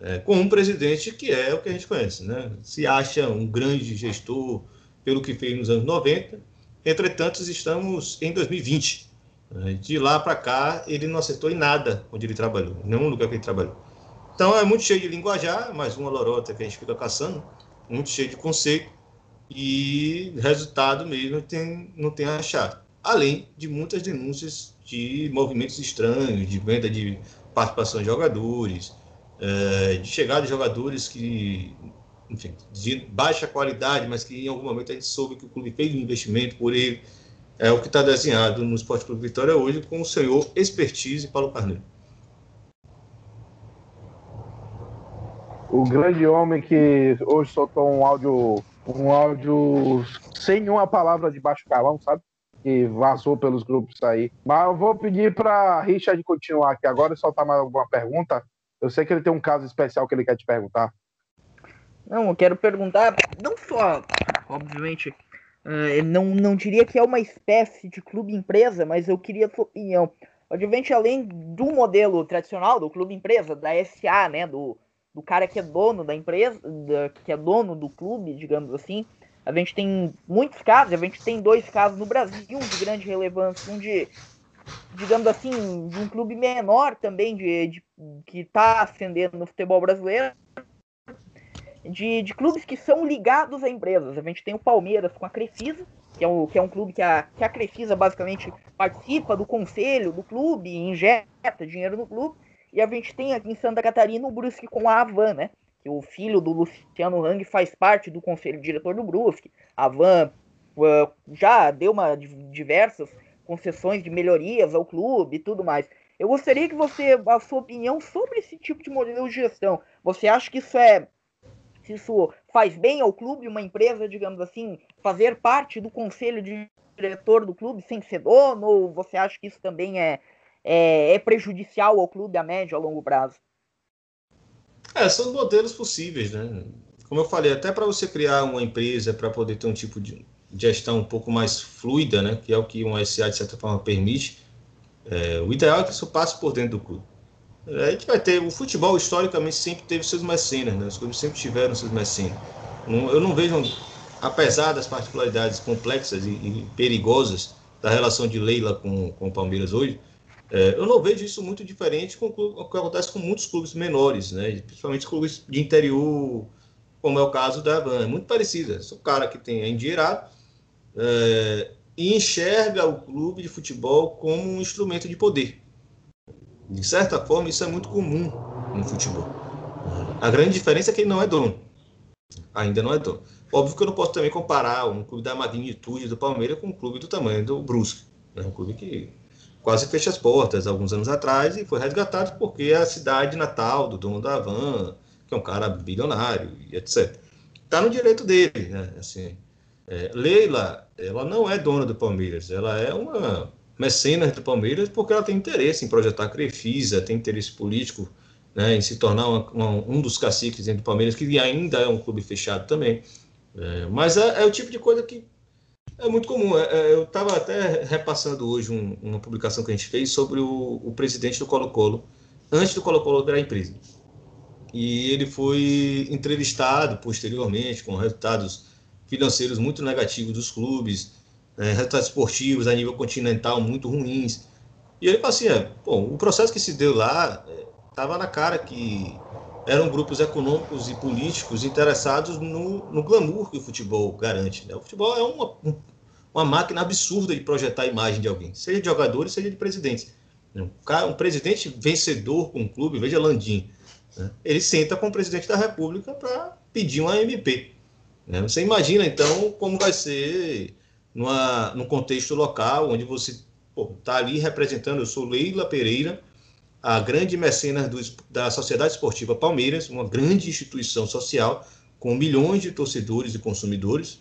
É, com um presidente que é o que a gente conhece, né? Se acha um grande gestor pelo que fez nos anos 90, entretanto, estamos em 2020. Né? De lá para cá, ele não acertou em nada onde ele trabalhou, em nenhum lugar que ele trabalhou. Então, é muito cheio de linguajar, mais uma lorota que a gente fica caçando, muito cheio de conceito, e resultado mesmo tem, não tem achado. Além de muitas denúncias de movimentos estranhos, de venda de participação de jogadores, é, de chegada de jogadores que, enfim, de baixa qualidade, mas que em algum momento a gente soube que o clube fez um investimento por ele. É o que está desenhado no Esporte Clube Vitória hoje com o senhor Expertise Paulo Carneiro. O grande homem que hoje soltou um áudio um áudio sem uma palavra de baixo calão, sabe? Que vazou pelos grupos aí. Mas eu vou pedir para Richard continuar aqui agora e soltar mais alguma pergunta. Eu sei que ele tem um caso especial que ele quer te perguntar. Não, eu quero perguntar, não só, obviamente, uh, não, não diria que é uma espécie de clube-empresa, mas eu queria a sua opinião. Obviamente, além do modelo tradicional do clube-empresa, da SA, né, do, do cara que é dono da empresa, da, que é dono do clube, digamos assim. A gente tem muitos casos, a gente tem dois casos no Brasil de grande relevância, um de digamos assim, de um clube menor também, de, de que está ascendendo no futebol brasileiro, de, de clubes que são ligados a empresas. A gente tem o Palmeiras com a Crefisa, que é, um, que é um clube que a, que a Crefisa basicamente participa do conselho do clube, injeta dinheiro no clube. E a gente tem aqui em Santa Catarina o Brusque com a Avan, né? Que o filho do Luciano Hang faz parte do conselho diretor do Brusque. A Avan uh, já deu uma, diversas concessões de melhorias ao clube e tudo mais. Eu gostaria que você, a sua opinião sobre esse tipo de modelo de gestão. Você acha que isso é se isso faz bem ao clube, uma empresa, digamos assim, fazer parte do conselho de diretor do clube sem ser dono, ou você acha que isso também é, é, é prejudicial ao clube a médio, a longo prazo? É, são modelos possíveis, né? Como eu falei, até para você criar uma empresa, para poder ter um tipo de gestão um pouco mais fluida, né? Que é o que um SA, de certa forma, permite, é, o ideal é que isso passe por dentro do clube. A gente vai ter. O futebol, historicamente, sempre teve seus mecenas, né? Os clubes sempre tiveram seus mecenas. Eu não vejo, apesar das particularidades complexas e, e perigosas da relação de Leila com, com o Palmeiras hoje, é, eu não vejo isso muito diferente com o que acontece com muitos clubes menores, né? principalmente clubes de interior, como é o caso da Havan. É muito parecida. Sou um cara que tem é endinheirado é, e enxerga o clube de futebol como um instrumento de poder. De certa forma, isso é muito comum no futebol. A grande diferença é que ele não é dono. Ainda não é dono. Óbvio que eu não posso também comparar um clube da magnitude do Palmeiras com um clube do tamanho do Brusque. É um clube que quase fecha as portas alguns anos atrás e foi resgatado porque é a cidade natal do dono da Havan, que é um cara bilionário e etc. Está no direito dele, né? Assim, é, Leila, ela não é dona do Palmeiras, ela é uma mecenas do Palmeiras porque ela tem interesse em projetar a Crefisa, tem interesse político né, em se tornar uma, uma, um dos caciques dentro do Palmeiras, que ainda é um clube fechado também. É, mas é, é, o tipo de coisa que é muito comum. É, é eu estava até repassando hoje um, uma publicação que a gente fez sobre o, o presidente do Colo-Colo, antes do Colo-Colo virar empresa. E ele foi entrevistado posteriormente com resultados financeiros muito negativos dos clubes, é, resultados esportivos a nível continental muito ruins. E ele fala assim, é, bom, o processo que se deu lá estava é, na cara que eram grupos econômicos e políticos interessados no, no glamour que o futebol garante. Né? O futebol é uma, uma máquina absurda de projetar a imagem de alguém, seja de jogadores, seja de presidentes. Um, cara, um presidente vencedor com um clube, veja Landim, né? ele senta com o presidente da República para pedir uma MP. Né? Você imagina, então, como vai ser numa, num contexto local, onde você está ali representando, eu sou Leila Pereira, a grande mecenas do, da Sociedade Esportiva Palmeiras, uma grande instituição social com milhões de torcedores e consumidores,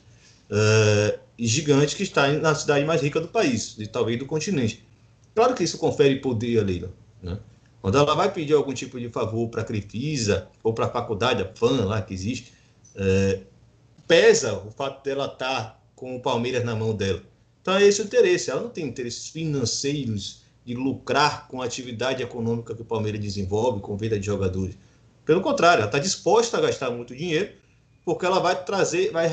uh, gigante que está na cidade mais rica do país, e talvez do continente. Claro que isso confere poder a Leila. Né? Quando ela vai pedir algum tipo de favor para a Crefisa ou para a faculdade, a FAN lá que existe, uh, pesa o fato dela estar tá com o Palmeiras na mão dela. Então é esse o interesse. Ela não tem interesses financeiros de lucrar com a atividade econômica que o Palmeiras desenvolve, com venda de jogadores. Pelo contrário, ela está disposta a gastar muito dinheiro, porque ela vai trazer, vai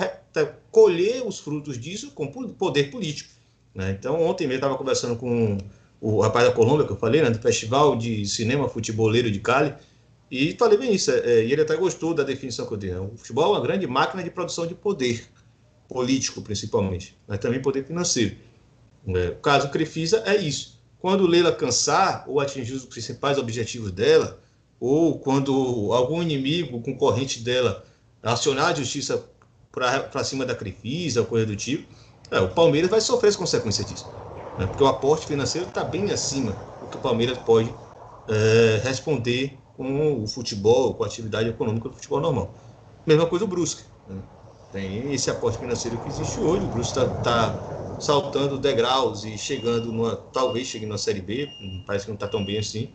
colher os frutos disso com poder político. Né? Então, ontem mesmo estava conversando com o rapaz da Colômbia, que eu falei, né, do Festival de Cinema Futeboleiro de Cali, e falei bem isso. É, e ele até gostou da definição que eu dei. Né? O futebol é uma grande máquina de produção de poder político principalmente, mas também poder financeiro. É, o caso Crefisa é isso. Quando Leila cansar ou atingir os principais objetivos dela, ou quando algum inimigo concorrente dela acionar a justiça para cima da Crefisa, ou coisa do tipo, é, o Palmeiras vai sofrer as consequências disso. Né? Porque o aporte financeiro está bem acima do que o Palmeiras pode é, responder com o futebol, com a atividade econômica do futebol normal. Mesma coisa o Brusque. Né? Tem esse aporte financeiro que existe hoje. O Bruce está tá saltando degraus e chegando numa. Talvez chegue na Série B, parece que não está tão bem assim.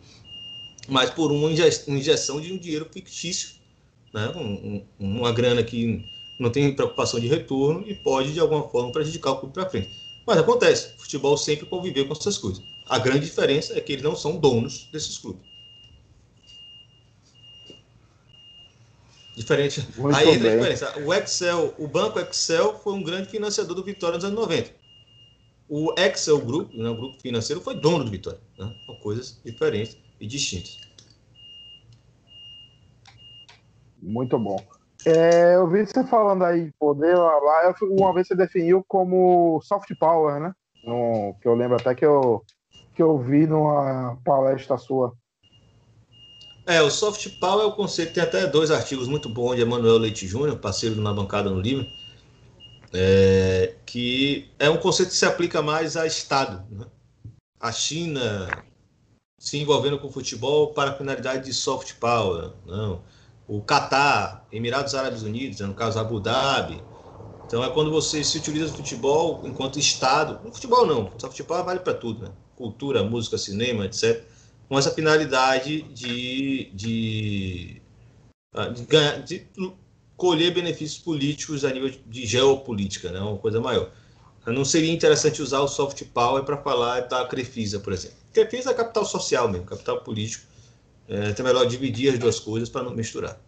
Mas por uma injeção de um dinheiro fictício, né? Um, um, uma grana que não tem preocupação de retorno e pode, de alguma forma, prejudicar o clube para frente. Mas acontece, o futebol sempre conviveu com essas coisas. A grande diferença é que eles não são donos desses clubes. Diferente. Muito Aí entra a diferença. O Excel, o banco Excel foi um grande financiador do Vitória nos anos 90. O Excel Group, né, o grupo financeiro, foi dono do Vitória. Né? São coisas diferentes e distintas. Muito bom. É, eu vi você falando aí de poder, lá, uma vez você definiu como soft power, né? No, que eu lembro até que eu, que eu vi numa palestra sua. É, o soft power é o conceito, tem até dois artigos muito bons de Emanuel Leite Júnior, parceiro na bancada no livro, é, que é um conceito que se aplica mais a Estado. Né? A China se envolvendo com futebol para a finalidade de soft power. Não o Catar, Emirados Árabes Unidos, no caso Abu Dhabi. Então é quando você se utiliza do futebol enquanto Estado, no futebol não, só futebol vale para tudo, né? cultura, música, cinema, etc., com essa finalidade de, de, ah, de, ganhar, de colher benefícios políticos a nível de geopolítica, né? uma coisa maior. Não seria interessante usar o soft power para falar da Crefisa, por exemplo. Crefisa é capital social mesmo, capital político, é, então é melhor dividir as duas coisas para não misturar.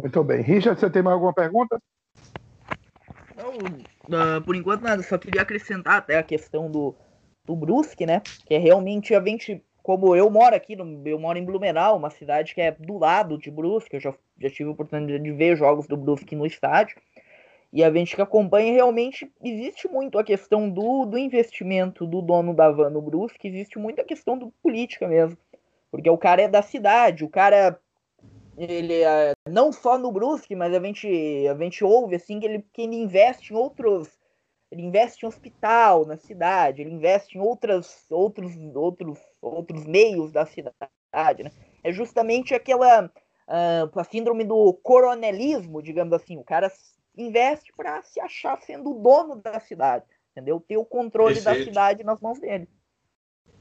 Muito bem. Richard, você tem mais alguma pergunta? Não, uh, por enquanto nada, só queria acrescentar até a questão do, do Brusque, né? Que é realmente a gente, como eu moro aqui, no, eu moro em Blumenau, uma cidade que é do lado de Brusque, eu já, já tive a oportunidade de ver jogos do Brusque no estádio. E a gente que acompanha realmente existe muito a questão do, do investimento do dono da van no Brusque, existe muito a questão do política mesmo. Porque o cara é da cidade, o cara ele é, não só no Brusque, mas a gente a gente ouve assim que ele que ele investe em outros ele investe em hospital na cidade, ele investe em outras outros outros outros meios da cidade, né? É justamente aquela uh, a síndrome do coronelismo, digamos assim, o cara investe para se achar sendo o dono da cidade, entendeu? Ter o controle Perfeito. da cidade nas mãos dele.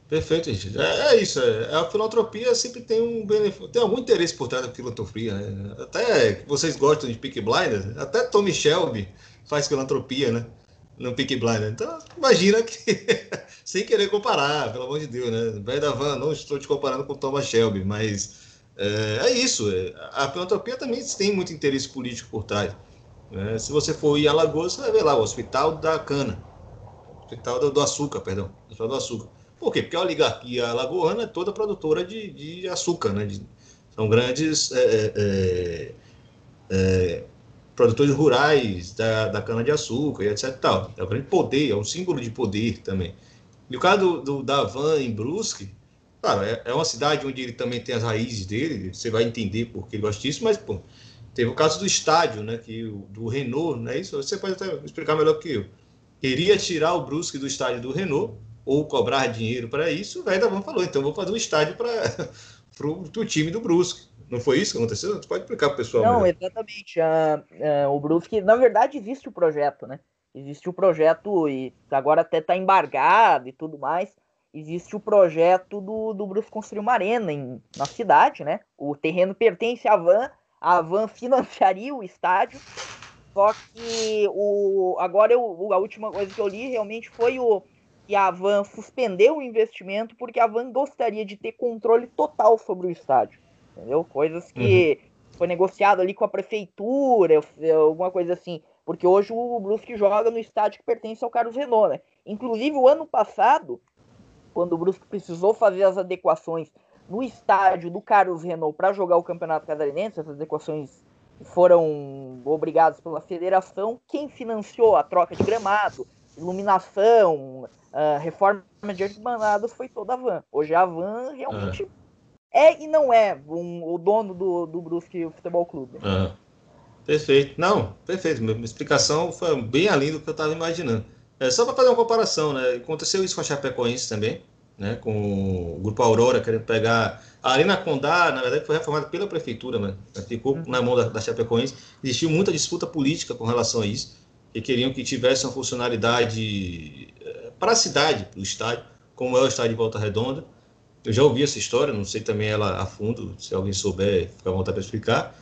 Perfeito, gente. É, é isso. É, a filantropia sempre tem um benefício, tem algum interesse por trás da filantropia. Né? Até vocês gostam de Peak Blinders, até Tommy Shelby faz filantropia, né? No Peak Blinders. Então, imagina que, sem querer comparar, pelo amor de Deus, né? Velho da não estou te comparando com Thomas Shelby, mas é, é isso. É, a filantropia também tem muito interesse político por trás. Né? Se você for em Alagoas, você vai ver lá o Hospital da Cana. Hospital do, do Açúcar, perdão. Hospital do Açúcar. Por quê? Porque a oligarquia alagoana é toda produtora de, de açúcar, né? De, são grandes é, é, é, é produtores rurais da, da cana-de-açúcar e etc. Tal. É um grande poder, é um símbolo de poder também. E o caso do, do da Van em Brusque, claro, é, é, uma cidade onde ele também tem as raízes dele, você vai entender por que ele gosta disso, mas, pô, Teve o caso do estádio, né? Que do Renault, não é isso? Você pode até explicar melhor que eu. Queria tirar o Brusque do estádio do Renault ou cobrar dinheiro para isso. O velho Davão falou: então vou fazer um estádio para o time do Brusque. Não foi isso que aconteceu? Você pode explicar para o pessoal? Não, melhor. exatamente. Uh, uh, o Brusque, na verdade, existe o projeto, né? Existe o projeto e agora até está embargado e tudo mais. Existe o projeto do, do Brusque construir uma arena em, na cidade, né? O terreno pertence à Van, a Van financiaria o estádio. Só que o agora eu, a última coisa que eu li realmente foi o que a Van suspendeu o investimento porque a Van gostaria de ter controle total sobre o estádio. Entendeu? Coisas que uhum. foi negociado ali com a prefeitura, alguma coisa assim. Porque hoje o Brusque joga no estádio que pertence ao Carlos Renault, né? Inclusive, o ano passado, quando o Brusque precisou fazer as adequações no estádio do Carlos Renault para jogar o Campeonato Catarinense, essas equações foram obrigadas pela federação. Quem financiou a troca de gramado, iluminação, uh, reforma de arquibandadas foi toda a Van. Hoje a Van realmente é, é e não é um, o dono do, do Brusque Futebol Clube. Perfeito. Não, perfeito. Minha explicação foi bem além do que eu estava imaginando. É, só para fazer uma comparação, né? Aconteceu isso com a Chapecoense também né, com o Grupo Aurora querendo pegar. A Arena Condá, na verdade, foi reformada pela prefeitura, né, ficou uhum. na mão da, da Chapecoense. Existiu muita disputa política com relação a isso, que queriam que tivesse uma funcionalidade é, para a cidade, para o estádio, como é o estádio de Volta Redonda. Eu já ouvi essa história, não sei também ela a fundo, se alguém souber, fica à vontade para explicar.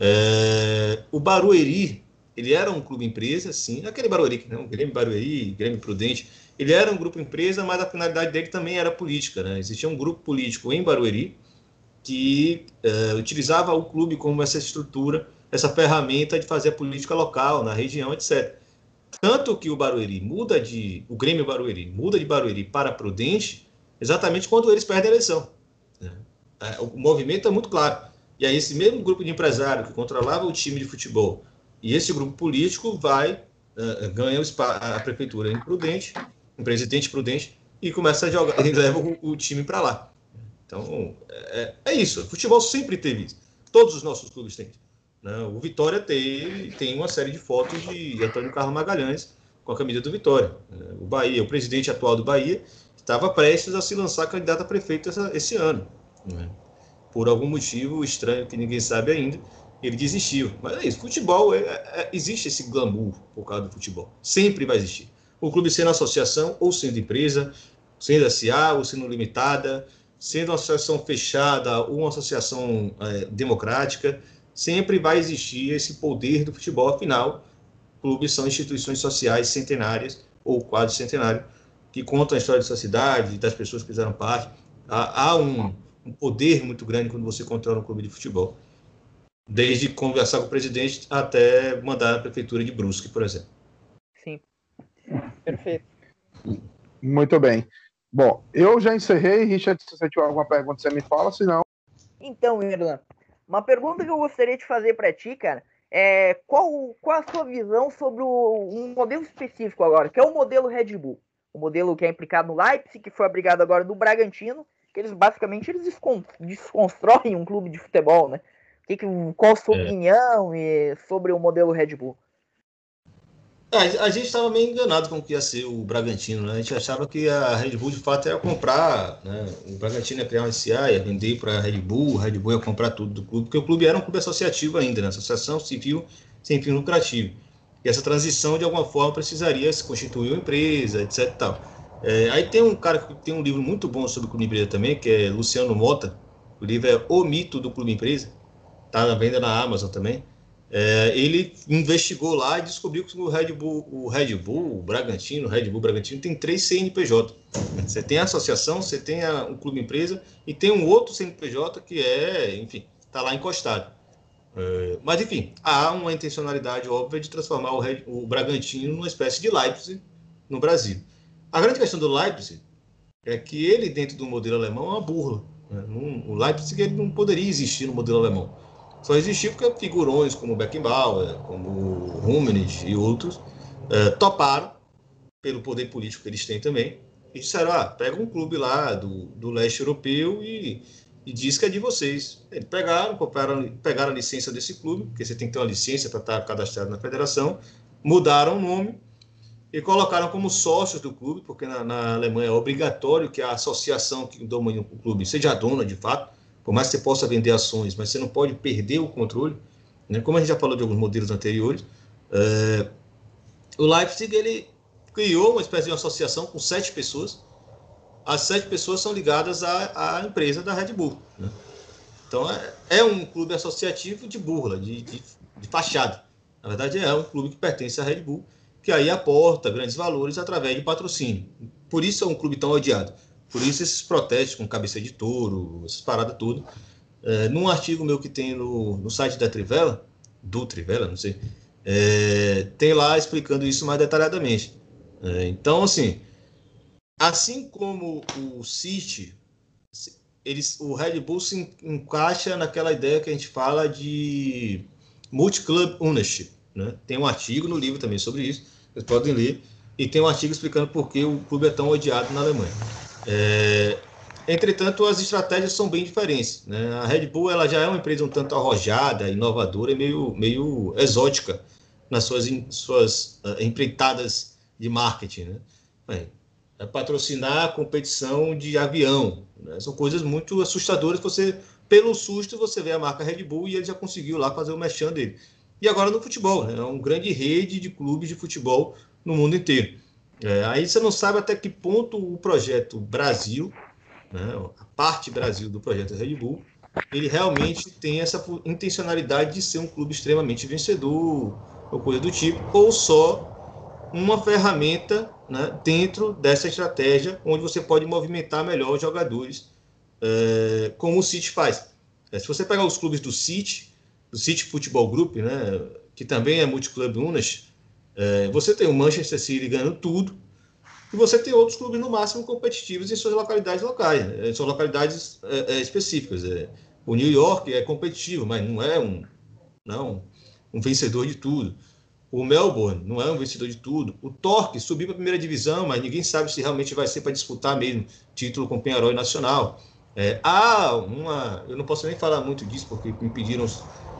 É, o Barueri, ele era um clube empresa, sim, aquele Barueri, não, Grêmio Barueri, Grêmio Prudente, ele era um grupo empresa, mas a finalidade dele também era política. Né? Existia um grupo político em Barueri que uh, utilizava o clube como essa estrutura, essa ferramenta de fazer a política local, na região, etc. Tanto que o Barueri muda de. O Grêmio Barueri muda de Barueri para Prudente exatamente quando eles perdem a eleição. Né? É, o movimento é muito claro. E aí, esse mesmo grupo de empresário que controlava o time de futebol e esse grupo político vai, uh, ganha a prefeitura em Prudente, um presidente Prudente, e começa a jogar, e leva o, o time para lá. Então, é, é, isso. O futebol sempre teve isso. Todos os nossos clubes têm. Né? O Vitória tem, tem uma série de fotos de Antônio Carlos Magalhães com a camisa do Vitória. O Bahia, o presidente atual do Bahia, estava prestes a se lançar candidato a prefeito essa, esse ano. Né? Por algum motivo estranho que ninguém sabe ainda, ele desistiu. Mas é isso, futebol, é, é, existe esse glamour por causa do futebol. Sempre vai existir. O clube sendo associação ou sendo empresa, sendo SA ou sendo limitada, sendo uma associação fechada ou uma associação é, democrática, sempre vai existir esse poder do futebol. Afinal, clubes são instituições sociais centenárias ou quase centenárias que contam a história da sua cidade, das pessoas que fizeram parte. Há, há um, um, poder muito grande quando você controla um clube de futebol. Desde conversar com o presidente até mandar a prefeitura de Brusque, por exemplo. Sim. Perfeito. Muito bem. Bom, eu já encerrei. Richard, se você tiver alguma pergunta, você me fala, senão. Então, Irlan, uma pergunta que eu gostaria de fazer para ti, cara, é qual, qual a sua visão sobre o, um modelo específico agora, que é o modelo Red Bull? O modelo que é implicado no Leipzig, que foi abrigado agora no Bragantino, que eles basicamente eles desconstroem um clube de futebol, né? Que, qual a sua é. opinião sobre o modelo Red Bull? É, a gente estava meio enganado com o que ia ser o Bragantino, né? A gente achava que a Red Bull de fato ia comprar, né? O Bragantino ia criar um SA, ia vender para a Red Bull, a Red Bull ia comprar tudo do clube, porque o clube era um clube associativo ainda, né? Associação civil sem fim lucrativo. E essa transição, de alguma forma, precisaria se constituir uma empresa, etc. Tal. É, aí tem um cara que tem um livro muito bom sobre o clube empresa também, que é Luciano Mota. O livro é O Mito do Clube Empresa. Está na venda na Amazon também. É, ele investigou lá e descobriu que o Red Bull, o Red Bull, o Bragantino, o Red Bull Bragantino tem três CNPJ. Você tem a associação, você tem o clube empresa e tem um outro CNPJ que é, enfim, está lá encostado. É, mas enfim, há uma intencionalidade óbvia de transformar o, Red, o Bragantino numa espécie de Leipzig no Brasil. A grande questão do Leipzig é que ele, dentro do modelo alemão, é uma burla. Né? o Leipzig ele não poderia existir no modelo alemão só existiu porque figurões como Beckenbauer, como Rummenigge e outros é, toparam, pelo poder político que eles têm também, e disseram, ah, pega um clube lá do, do leste europeu e, e diz que é de vocês. Eles pegaram, compraram, pegaram a licença desse clube, porque você tem que ter uma licença para estar cadastrado na federação, mudaram o nome e colocaram como sócios do clube, porque na, na Alemanha é obrigatório que a associação que domina o clube seja dona de fato, por mais que você possa vender ações, mas você não pode perder o controle. Né? Como a gente já falou de alguns modelos anteriores, é, o Leipzig ele criou uma espécie de uma associação com sete pessoas. As sete pessoas são ligadas à, à empresa da Red Bull. Né? Então é, é, um clube associativo de burla, de, de, de fachada. Na verdade, é um clube que pertence à Red Bull, que aí aporta grandes valores através de patrocínio. Por isso é um clube tão odiado. Por isso esses protestos com cabeça de touro, essas paradas tudo. É, num artigo meu que tem no, no site da Trivela, do Trivela, não sei, é, tem lá explicando isso mais detalhadamente. É, então, assim, assim como o City, eles, o Red Bull se encaixa naquela ideia que a gente fala de multi-club ownership. Né? Tem um artigo no livro também sobre isso, vocês podem ler, e tem um artigo explicando por que o clube é tão odiado na Alemanha. É, entretanto, as estratégias são bem diferentes. Né? A Red Bull ela já é uma empresa um tanto arrojada, inovadora e meio, meio exótica nas suas, suas uh, empreitadas de marketing. Né? Bem, patrocinar a competição de avião. Né? São coisas muito assustadoras. Você, pelo susto, você vê a marca Red Bull e ele já conseguiu lá fazer o merchan dele. E agora no futebol, né? é uma grande rede de clubes de futebol no mundo inteiro. É, aí você não sabe até que ponto o projeto Brasil, né, a parte Brasil do projeto Red Bull, ele realmente tem essa intencionalidade de ser um clube extremamente vencedor, ou coisa do tipo, ou só uma ferramenta né, dentro dessa estratégia onde você pode movimentar melhor os jogadores, é, como o City faz. É, se você pegar os clubes do City, do City Futebol Group, né, que também é multiclub Unas, É, você tem o Manchester City ganhando tudo, e você tem outros clubes no máximo competitivos em suas localidades locais, em suas localidades específicas. O New York é competitivo, mas não é um, não, um vencedor de tudo. O Melbourne não é um vencedor de tudo. O Torque subiu para a primeira divisão, mas ninguém sabe se realmente vai ser para disputar mesmo título com o Penharol Nacional. É, há uma. Eu não posso nem falar muito disso, porque me pediram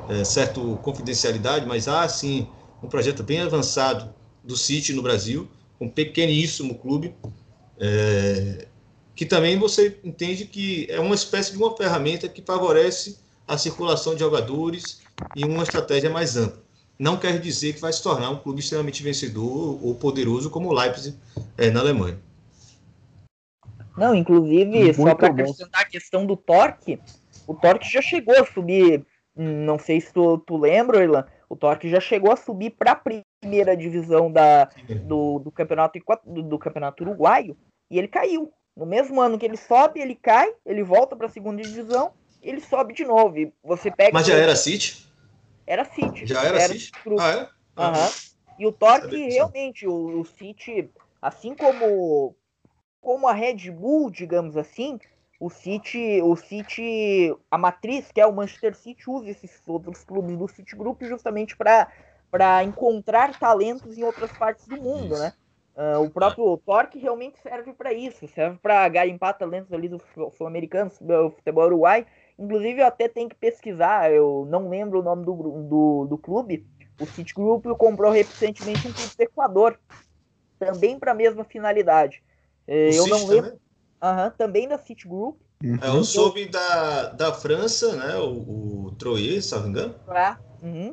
é, certa confidencialidade, mas há sim um projeto bem avançado do City no Brasil, um pequeníssimo clube, é, que também você entende que é uma espécie de uma ferramenta que favorece a circulação de jogadores e uma estratégia mais ampla não quer dizer que vai se tornar um clube extremamente vencedor ou poderoso como o Leipzig é, na Alemanha. Não, inclusive, Muito só para acrescentar a questão do Torque, o Torque já chegou a subir, não sei se tu, tu lembra, Irlan, o Torque já chegou a subir para a primeira divisão da, do, do, campeonato, do, do campeonato uruguaio e ele caiu. No mesmo ano que ele sobe, ele cai, ele volta para a segunda divisão, ele sobe de novo. E você pega Mas já era City? Era City. Já era, era City? Ah, é? Ah, uhum. E o Torque, realmente, o, o City, assim como, como a Red Bull, digamos assim, o City, o City, a matriz, que é o Manchester City, usa esses outros clubes do City Group justamente para encontrar talentos em outras partes do mundo, isso. né? Uh, o próprio Torque realmente serve para isso, serve para garimpar talentos ali do sul-americano, do futebol uruguai, Inclusive, eu até tenho que pesquisar, eu não lembro o nome do, do, do clube. O City Group comprou recentemente um clube do Equador, também para a mesma finalidade. É, eu City não lembro. Uhum, também da City Group. Uhum. É, eu soube da, da França, né? O, o Troyes, se não me engano. Ah, uhum.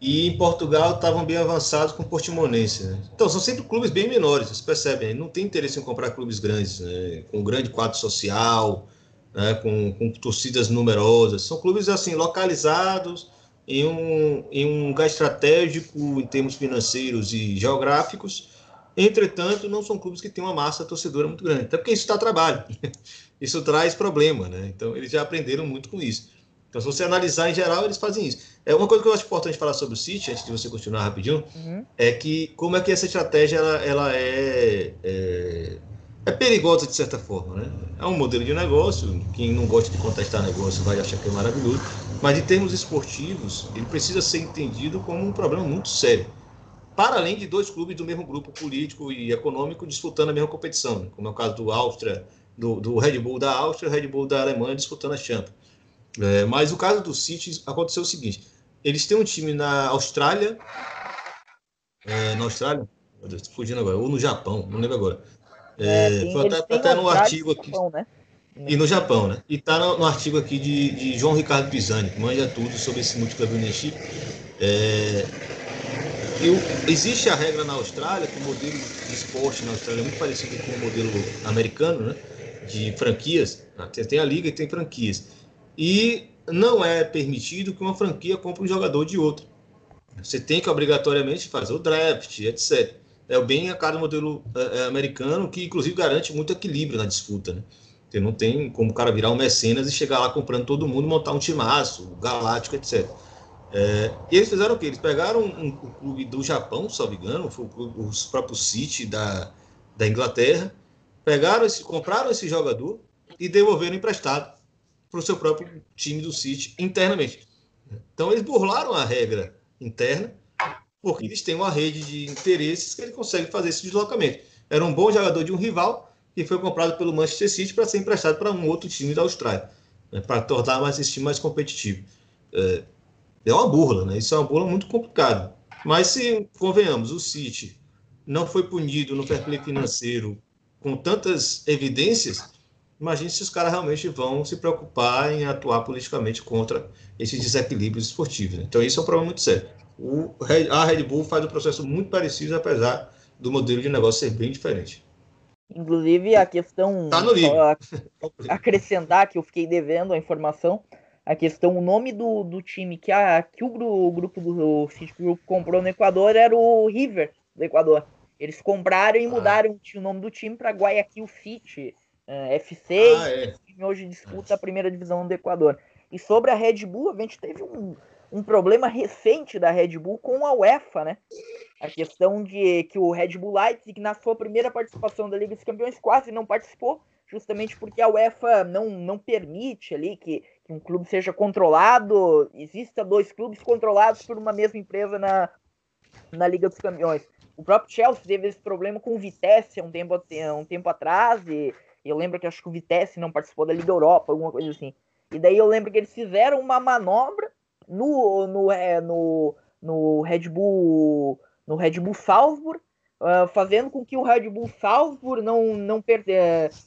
E em Portugal estavam bem avançados com o Portimonense. Né? Então, são sempre clubes bem menores, vocês percebem. Não tem interesse em comprar clubes grandes, né? com um grande quadro social, né, com, com, torcidas numerosas. São clubes assim localizados em um, em um lugar estratégico em termos financeiros e geográficos. Entretanto, não são clubes que têm uma massa torcedora muito grande, até porque isso dá trabalho. isso traz problema, né? Então, eles já aprenderam muito com isso. Então, se você analisar em geral, eles fazem isso. É uma coisa que eu acho importante falar sobre o City, antes de você continuar rapidinho, uhum. é que como é que essa estratégia ela, ela é, é é perigosa de certa forma, né? É um modelo de negócio, quem não gosta de contestar negócio vai achar que é maravilhoso, mas em termos esportivos, ele precisa ser entendido como um problema muito sério. Para além de dois clubes do mesmo grupo político e econômico disputando a mesma competição, né? como é o caso do Áustria, do, do Red Bull da Áustria e Red Bull da Alemanha disputando a Champions. É, mas o caso do City aconteceu o seguinte: eles têm um time na Austrália, é, na Austrália, fugindo agora, ou no Japão, não lembro agora. É, é, foi até, até no artigo aqui. Japão, né? E no Japão, né? E está no, no, artigo aqui de, de, João Ricardo Pisani, que manja tudo sobre esse múltiplo leadership. É, eu, existe a regra na Austrália, que o modelo de esporte na Austrália é muito parecido com o modelo americano, né? De franquias. Tem a liga e tem franquias. E não é permitido que uma franquia compre um jogador de outra. Você tem que obrigatoriamente fazer o draft, etc é bem a cada modelo é, é, americano, que inclusive garante muito equilíbrio na disputa, né? Você não tem como o cara virar um mecenas e chegar lá comprando todo mundo, montar um timaço, galáctico, etc. É, e eles fizeram o quê? Eles pegaram um, um, clube do Japão, se não me engano, o, os próprios City da, da Inglaterra, pegaram esse, compraram esse jogador e devolveram emprestado para o seu próprio time do City internamente. Então eles burlaram a regra interna porque eles têm uma rede de interesses que ele consegue fazer esse deslocamento. Era um bom jogador de um rival e foi comprado pelo Manchester City para ser emprestado para um outro time da Austrália, né, para tornar mais esse time mais competitivo. É, é uma burla, né? Isso é uma burla muito complicada. Mas se convenhamos, o City não foi punido no fair play financeiro com tantas evidências, imagine se os caras realmente vão se preocupar em atuar politicamente contra esses desequilíbrios esportivos. Né? Então, isso é um problema muito sério. O, a Red Bull faz um processo muito parecido, apesar do modelo de negócio ser bem diferente. Inclusive, a questão. Tá no livro. acrescentar que eu fiquei devendo a informação. A questão, o nome do, do time que, a, que o, o grupo do City Group comprou no Equador era o River do Equador. Eles compraram e ah. mudaram o nome do time para Guayaquil City uh, eh, FC. Ah, é. E hoje disputa a primeira divisão do Equador. E sobre a Red Bull, a gente teve um, um problema recente da Red Bull com a UEFA, né? a questão de que o Red Bull Leipzig, na sua primeira participação da Liga dos Campeões, quase não participou, justamente porque a UEFA não, não permite ali que, que um clube seja controlado, exista dois clubes controlados por uma mesma empresa na, na Liga dos Campeões. O próprio Chelsea teve esse problema com o Vitesse há um tempo, um tempo atrás, e eu lembro que acho que o Vitesse não participou da Liga Europa, alguma coisa assim. E daí eu lembro que eles fizeram uma manobra no, no, é, no, no Red Bull no Red Bull Salzburg, uh, fazendo com que o Red Bull Salzburg não não, perde,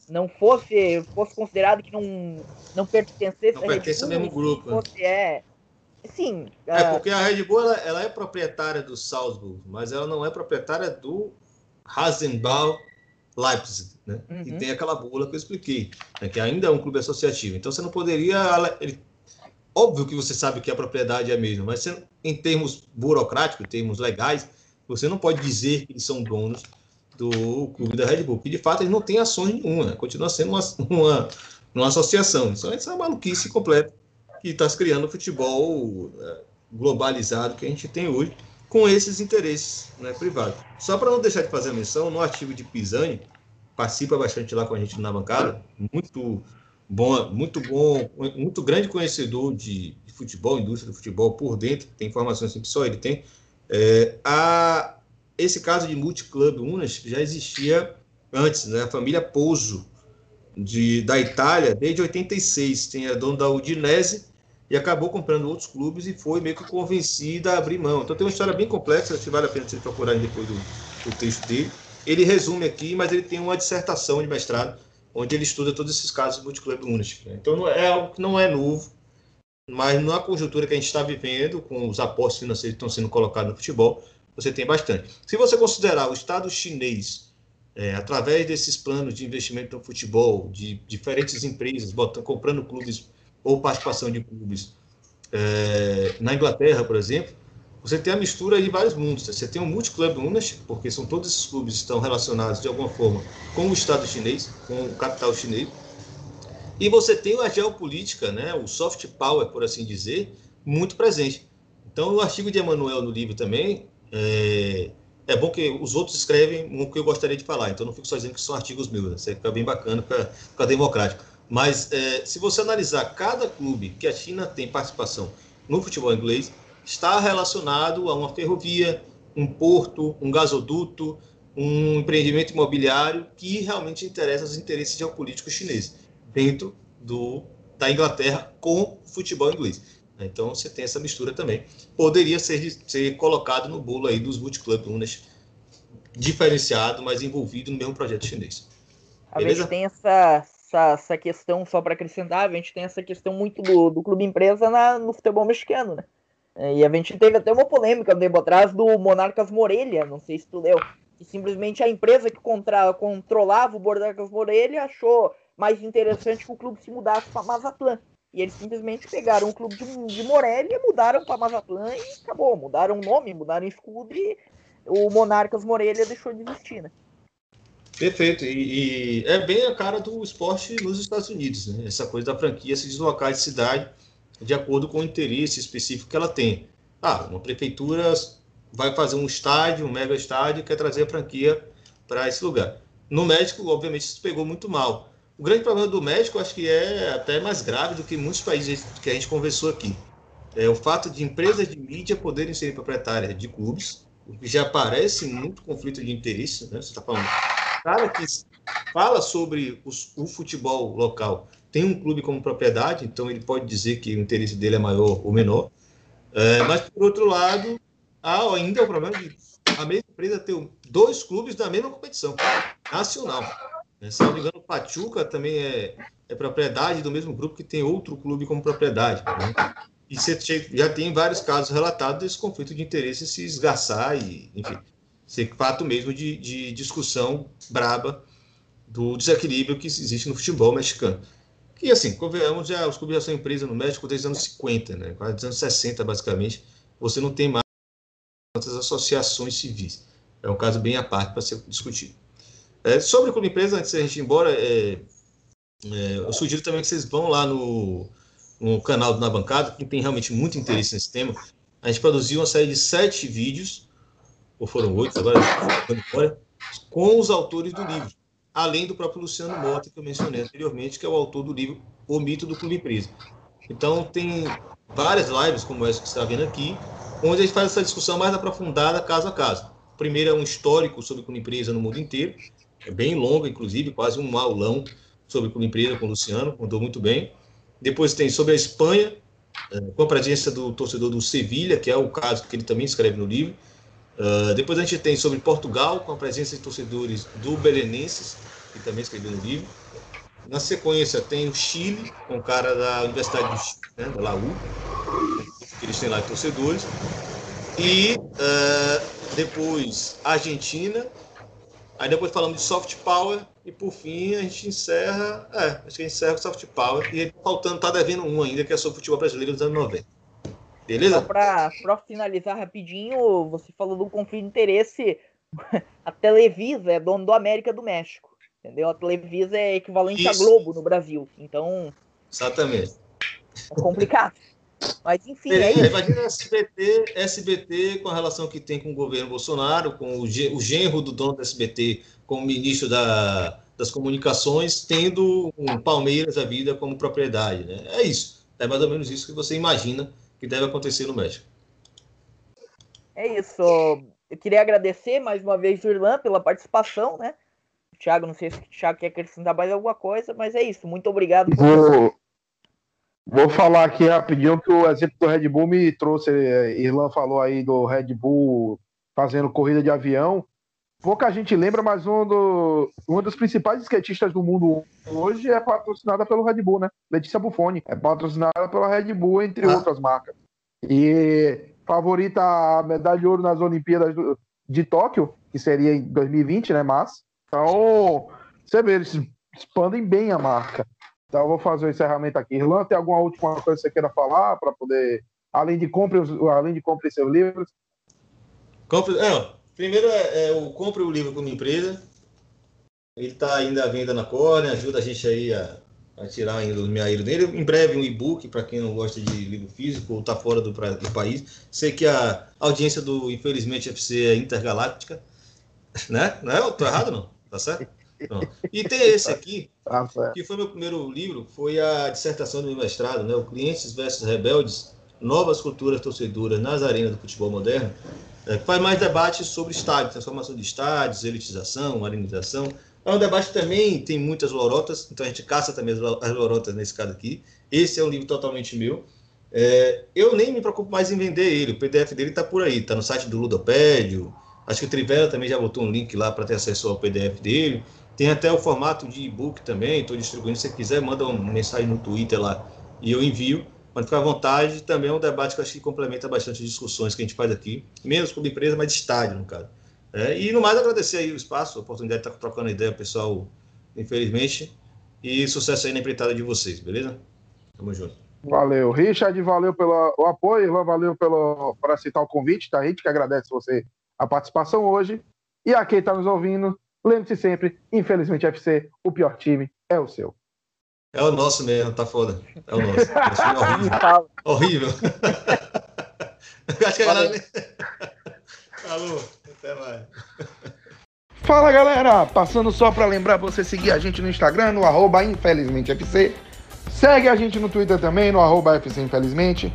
não fosse fosse considerado que não não pertencesse não pertence ao mesmo grupo. Né? Fosse, é, sim. É uh, porque a Red Bull ela, ela, é proprietária do Salzburg, mas ela não é proprietária do Rasenball Leipzig, né? Uhum. E tem aquela bula que eu expliquei, né? que ainda é um clube associativo. Então você não poderia ele, óbvio que você sabe que a propriedade é a mesma, mas você, em termos burocráticos, em termos legais, você não pode dizer que eles são donos do clube da Red Bull, porque de fato eles não têm ações nenhuma, né? continua sendo uma, uma, uma associação. Isso é uma maluquice completa que está se criando o futebol é, globalizado que a gente tem hoje, com esses interesses né, privados. Só para não deixar de fazer a menção, no artigo de Pisani, participa bastante lá com a gente na bancada, muito bom, muito bom, muito grande conhecedor de, de futebol, indústria do futebol por dentro, tem informações assim que só ele tem. É, a, esse caso de multiclub Unas já existia antes, né? A família Pouso de, da Itália, desde 86, tem a dono da Udinese e acabou comprando outros clubes e foi meio que convencida a abrir mão. Então tem uma história bem complexa, acho que vale a pena vocês procurarem depois do, do texto dele. Ele resume aqui, mas ele tem uma dissertação de mestrado onde ele estuda todos esses casos de multiclub Unas. Né? Então não é algo que não é novo, mas na conjuntura que a gente está vivendo, com os apostos financeiros que estão sendo colocados no futebol, você tem bastante. Se você considerar o Estado chinês, é, através desses planos de investimento no futebol, de diferentes empresas, botando, comprando clubes ou participação de clubes, é, na Inglaterra, por exemplo, você tem a mistura de vários mundos. Você tem o multiclub ownership, porque são todos esses clubes estão relacionados de alguma forma com o Estado chinês, com o capital chinês, e você tem a geopolítica, né, o soft power, por assim dizer, muito presente. Então, o artigo de Emanuel no livro também, é, é bom que os outros escrevem o que eu gostaria de falar, então não fico só dizendo que são artigos meus, né? isso fica bem bacana, fica, fica democrático. Mas é, se você analisar cada clube que a China tem participação no futebol inglês, está relacionado a uma ferrovia, um porto, um gasoduto, um empreendimento imobiliário que realmente interessa os interesses geopolíticos chineses dentro do, da Inglaterra com futebol inglês. Então você tem essa mistura também. Poderia ser, ser colocado no bolo aí dos multiclub Unas, diferenciado, mas envolvido no mesmo projeto chinês. A gente tem essa, essa, essa questão, só para acrescentar, a gente tem essa questão muito do, do clube empresa na, no futebol mexicano, né? E a gente teve até uma polêmica no tempo atrás do Monarcas Morelia, não sei se tu leu, que simplesmente a empresa que contra, controlava o Monarcas Morelia achou mais interessante que o clube se mudasse para Mazatlan. E eles simplesmente pegaram o clube de, de Morelia, mudaram para Mazatlan e acabou. Mudaram o nome, mudaram o escudo e o Monarcas Morelia deixou de existir, né? Perfeito. E, e, é bem a cara do esporte nos Estados Unidos, né? Essa coisa da franquia se deslocar de cidade de acordo com o interesse específico que ela tem. Ah, uma prefeitura vai fazer um estádio, um mega estádio, quer trazer a franquia para esse lugar. No México, obviamente, isso pegou muito mal. O grande problema do México, acho que é até mais grave do que muitos países que a gente conversou aqui. É o fato de empresas de mídia poderem ser proprietárias de clubes, o que já parece muito conflito de interesse, né? Você está falando. Cara que fala sobre os, o futebol local tem um clube como propriedade, então ele pode dizer que o interesse dele é maior ou menor. É, mas, por outro lado, há ainda o problema de a mesma empresa ter dois clubes da mesma competição nacional. Né? Se não me engano, o Pachuca também é, é, propriedade do mesmo grupo que tem outro clube como propriedade. Né? E você já tem vários casos relatados desse conflito de interesse se esgarçar e, enfim, ser fato mesmo de, de discussão braba do desequilíbrio que existe no futebol mexicano. E assim, convenhamos, já, os clubes já são empresa no México desde os anos 50, né? quase dos anos 60, basicamente. Você não tem mais tantas associações civis. É um caso bem à parte para ser discutido. É, sobre o clube empresa, antes da gente ir embora, é, é, eu sugiro também que vocês vão lá no, no canal do Na Bancada, quem tem realmente muito interesse nesse tema. A gente produziu uma série de sete vídeos, ou foram oito agora, com os autores do livro, além do próprio Luciano Mota, que eu mencionei anteriormente, que é o autor do livro O Mito do Clube Empresa. Então, tem várias lives, como essa que você está vendo aqui, onde a gente faz essa discussão mais aprofundada, caso a caso. Primeiro é um histórico sobre clube empresa no mundo inteiro, é bem longo, inclusive, quase um aulão sobre clube empresa com o Luciano, mandou muito bem. Depois tem sobre a Espanha, é, com a presença do torcedor do Sevilha, que é o caso que ele também escreve no livro. Uh, depois a gente tem sobre Portugal, com a presença de torcedores do Belenenses, que também escreveu no livro. Na sequência tem o Chile, com o cara da Universidade do Chile, né, da Laú, que eles têm lá torcedores. E uh, depois Argentina. Aí depois falamos de soft power e por fim a gente encerra. É, acho que a gente encerra com soft power. E faltando, tá devendo um ainda, que é sobre futebol brasileiro dos anos 90. Beleza? Só para finalizar rapidinho, você falou do conflito de interesse. A Televisa é dono do América do México. Entendeu? A Televisa é equivalente Isso. à Globo no Brasil. Então. Exatamente. É complicado. Mas enfim, é, é isso. Imagina SBT, SBT com a relação que tem com o governo Bolsonaro, com o, o genro do dono do SBT como ministro da, das comunicações, tendo um Palmeiras da vida como propriedade. Né? É isso. É mais ou menos isso que você imagina que deve acontecer no México. É isso. Eu queria agradecer mais uma vez o Irlan pela participação, né? Thiago, não sei se o Thiago quer acrescentar mais alguma coisa, mas é isso. Muito obrigado. Vou, vou falar aqui rapidinho que o exemplo do Red Bull me trouxe. Eh, Irlan falou aí do Red Bull fazendo corrida de avião. Pouca gente lembra, mas um do, uma das principais skatistas do mundo hoje é patrocinada pelo Red Bull, né? Letícia Buffoni. É patrocinada pela Red Bull, entre ah. outras marcas. E favorita a medalha de ouro nas Olimpíadas de Tóquio, que seria em 2020, né? Mas então, você vê, eles expandem bem a marca. Então, eu vou fazer o encerramento aqui. Irlan, tem alguma última coisa que você queira falar para poder, além de compre, além de compre seus livros? Compre, é, primeiro é, é, o compre o livro como empresa. Ele está ainda à venda na Corner, ajuda a gente aí a, a tirar ainda o meaíro dele. Em breve um e-book para quem não gosta de livro físico ou está fora do, do, país. Sei que a audiência do Infelizmente FC é intergaláctica, né? Não é? Estou errado não? Tá certo? E tem esse aqui, tá que foi meu primeiro livro, foi a dissertação do meu mestrado, né? O Clientes versus Rebeldes, Novas Culturas Torcedoras nas Arenas do Futebol Moderno, é, faz mais debates sobre estádio, transformação de estádios, elitização, arenização. É um debate também tem muitas lorotas, então a gente caça também as lorotas nesse caso aqui. Esse é um livro totalmente meu. É, eu nem me preocupo mais em vender ele, o PDF dele está por aí, está no site do Ludopédio, Acho que o Trivela também já botou um link lá para ter acesso ao PDF dele. Tem até o formato de e-book também, estou distribuindo. Se você quiser, manda uma mensagem no Twitter lá e eu envio. Pode ficar à vontade. Também é um debate que eu acho que complementa bastante as discussões que a gente faz aqui. Menos como empresa, mas de estádio, no caso. É, e no mais, agradecer aí o espaço, a oportunidade de estar trocando ideia, pessoal, infelizmente. E sucesso aí na empreitada de vocês, beleza? Tamo junto. Valeu. Richard, valeu pelo apoio, valeu pelo, por aceitar o convite, tá? A gente que agradece você a participação hoje. E a quem está nos ouvindo, lembre-se sempre, infelizmente, FC, o pior time é o seu. É o nosso mesmo, tá foda. É o nosso. É horrível. horrível. Acho que é Falou, até mais. Fala galera, passando só para lembrar você seguir a gente no Instagram, no arroba infelizmentefc. Segue a gente no Twitter também, no arroba FC Infelizmente.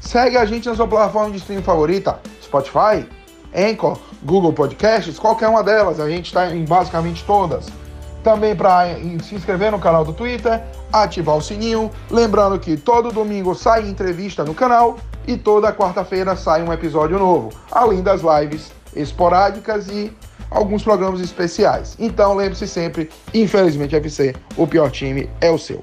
Segue a gente na sua plataforma de streaming favorita, Spotify, Anchor, Google Podcasts, qualquer uma delas, a gente está em basicamente todas. Também para se inscrever no canal do Twitter, ativar o sininho. Lembrando que todo domingo sai entrevista no canal e toda quarta-feira sai um episódio novo, além das lives esporádicas e alguns programas especiais. Então lembre-se sempre, infelizmente FC, o pior time é o seu.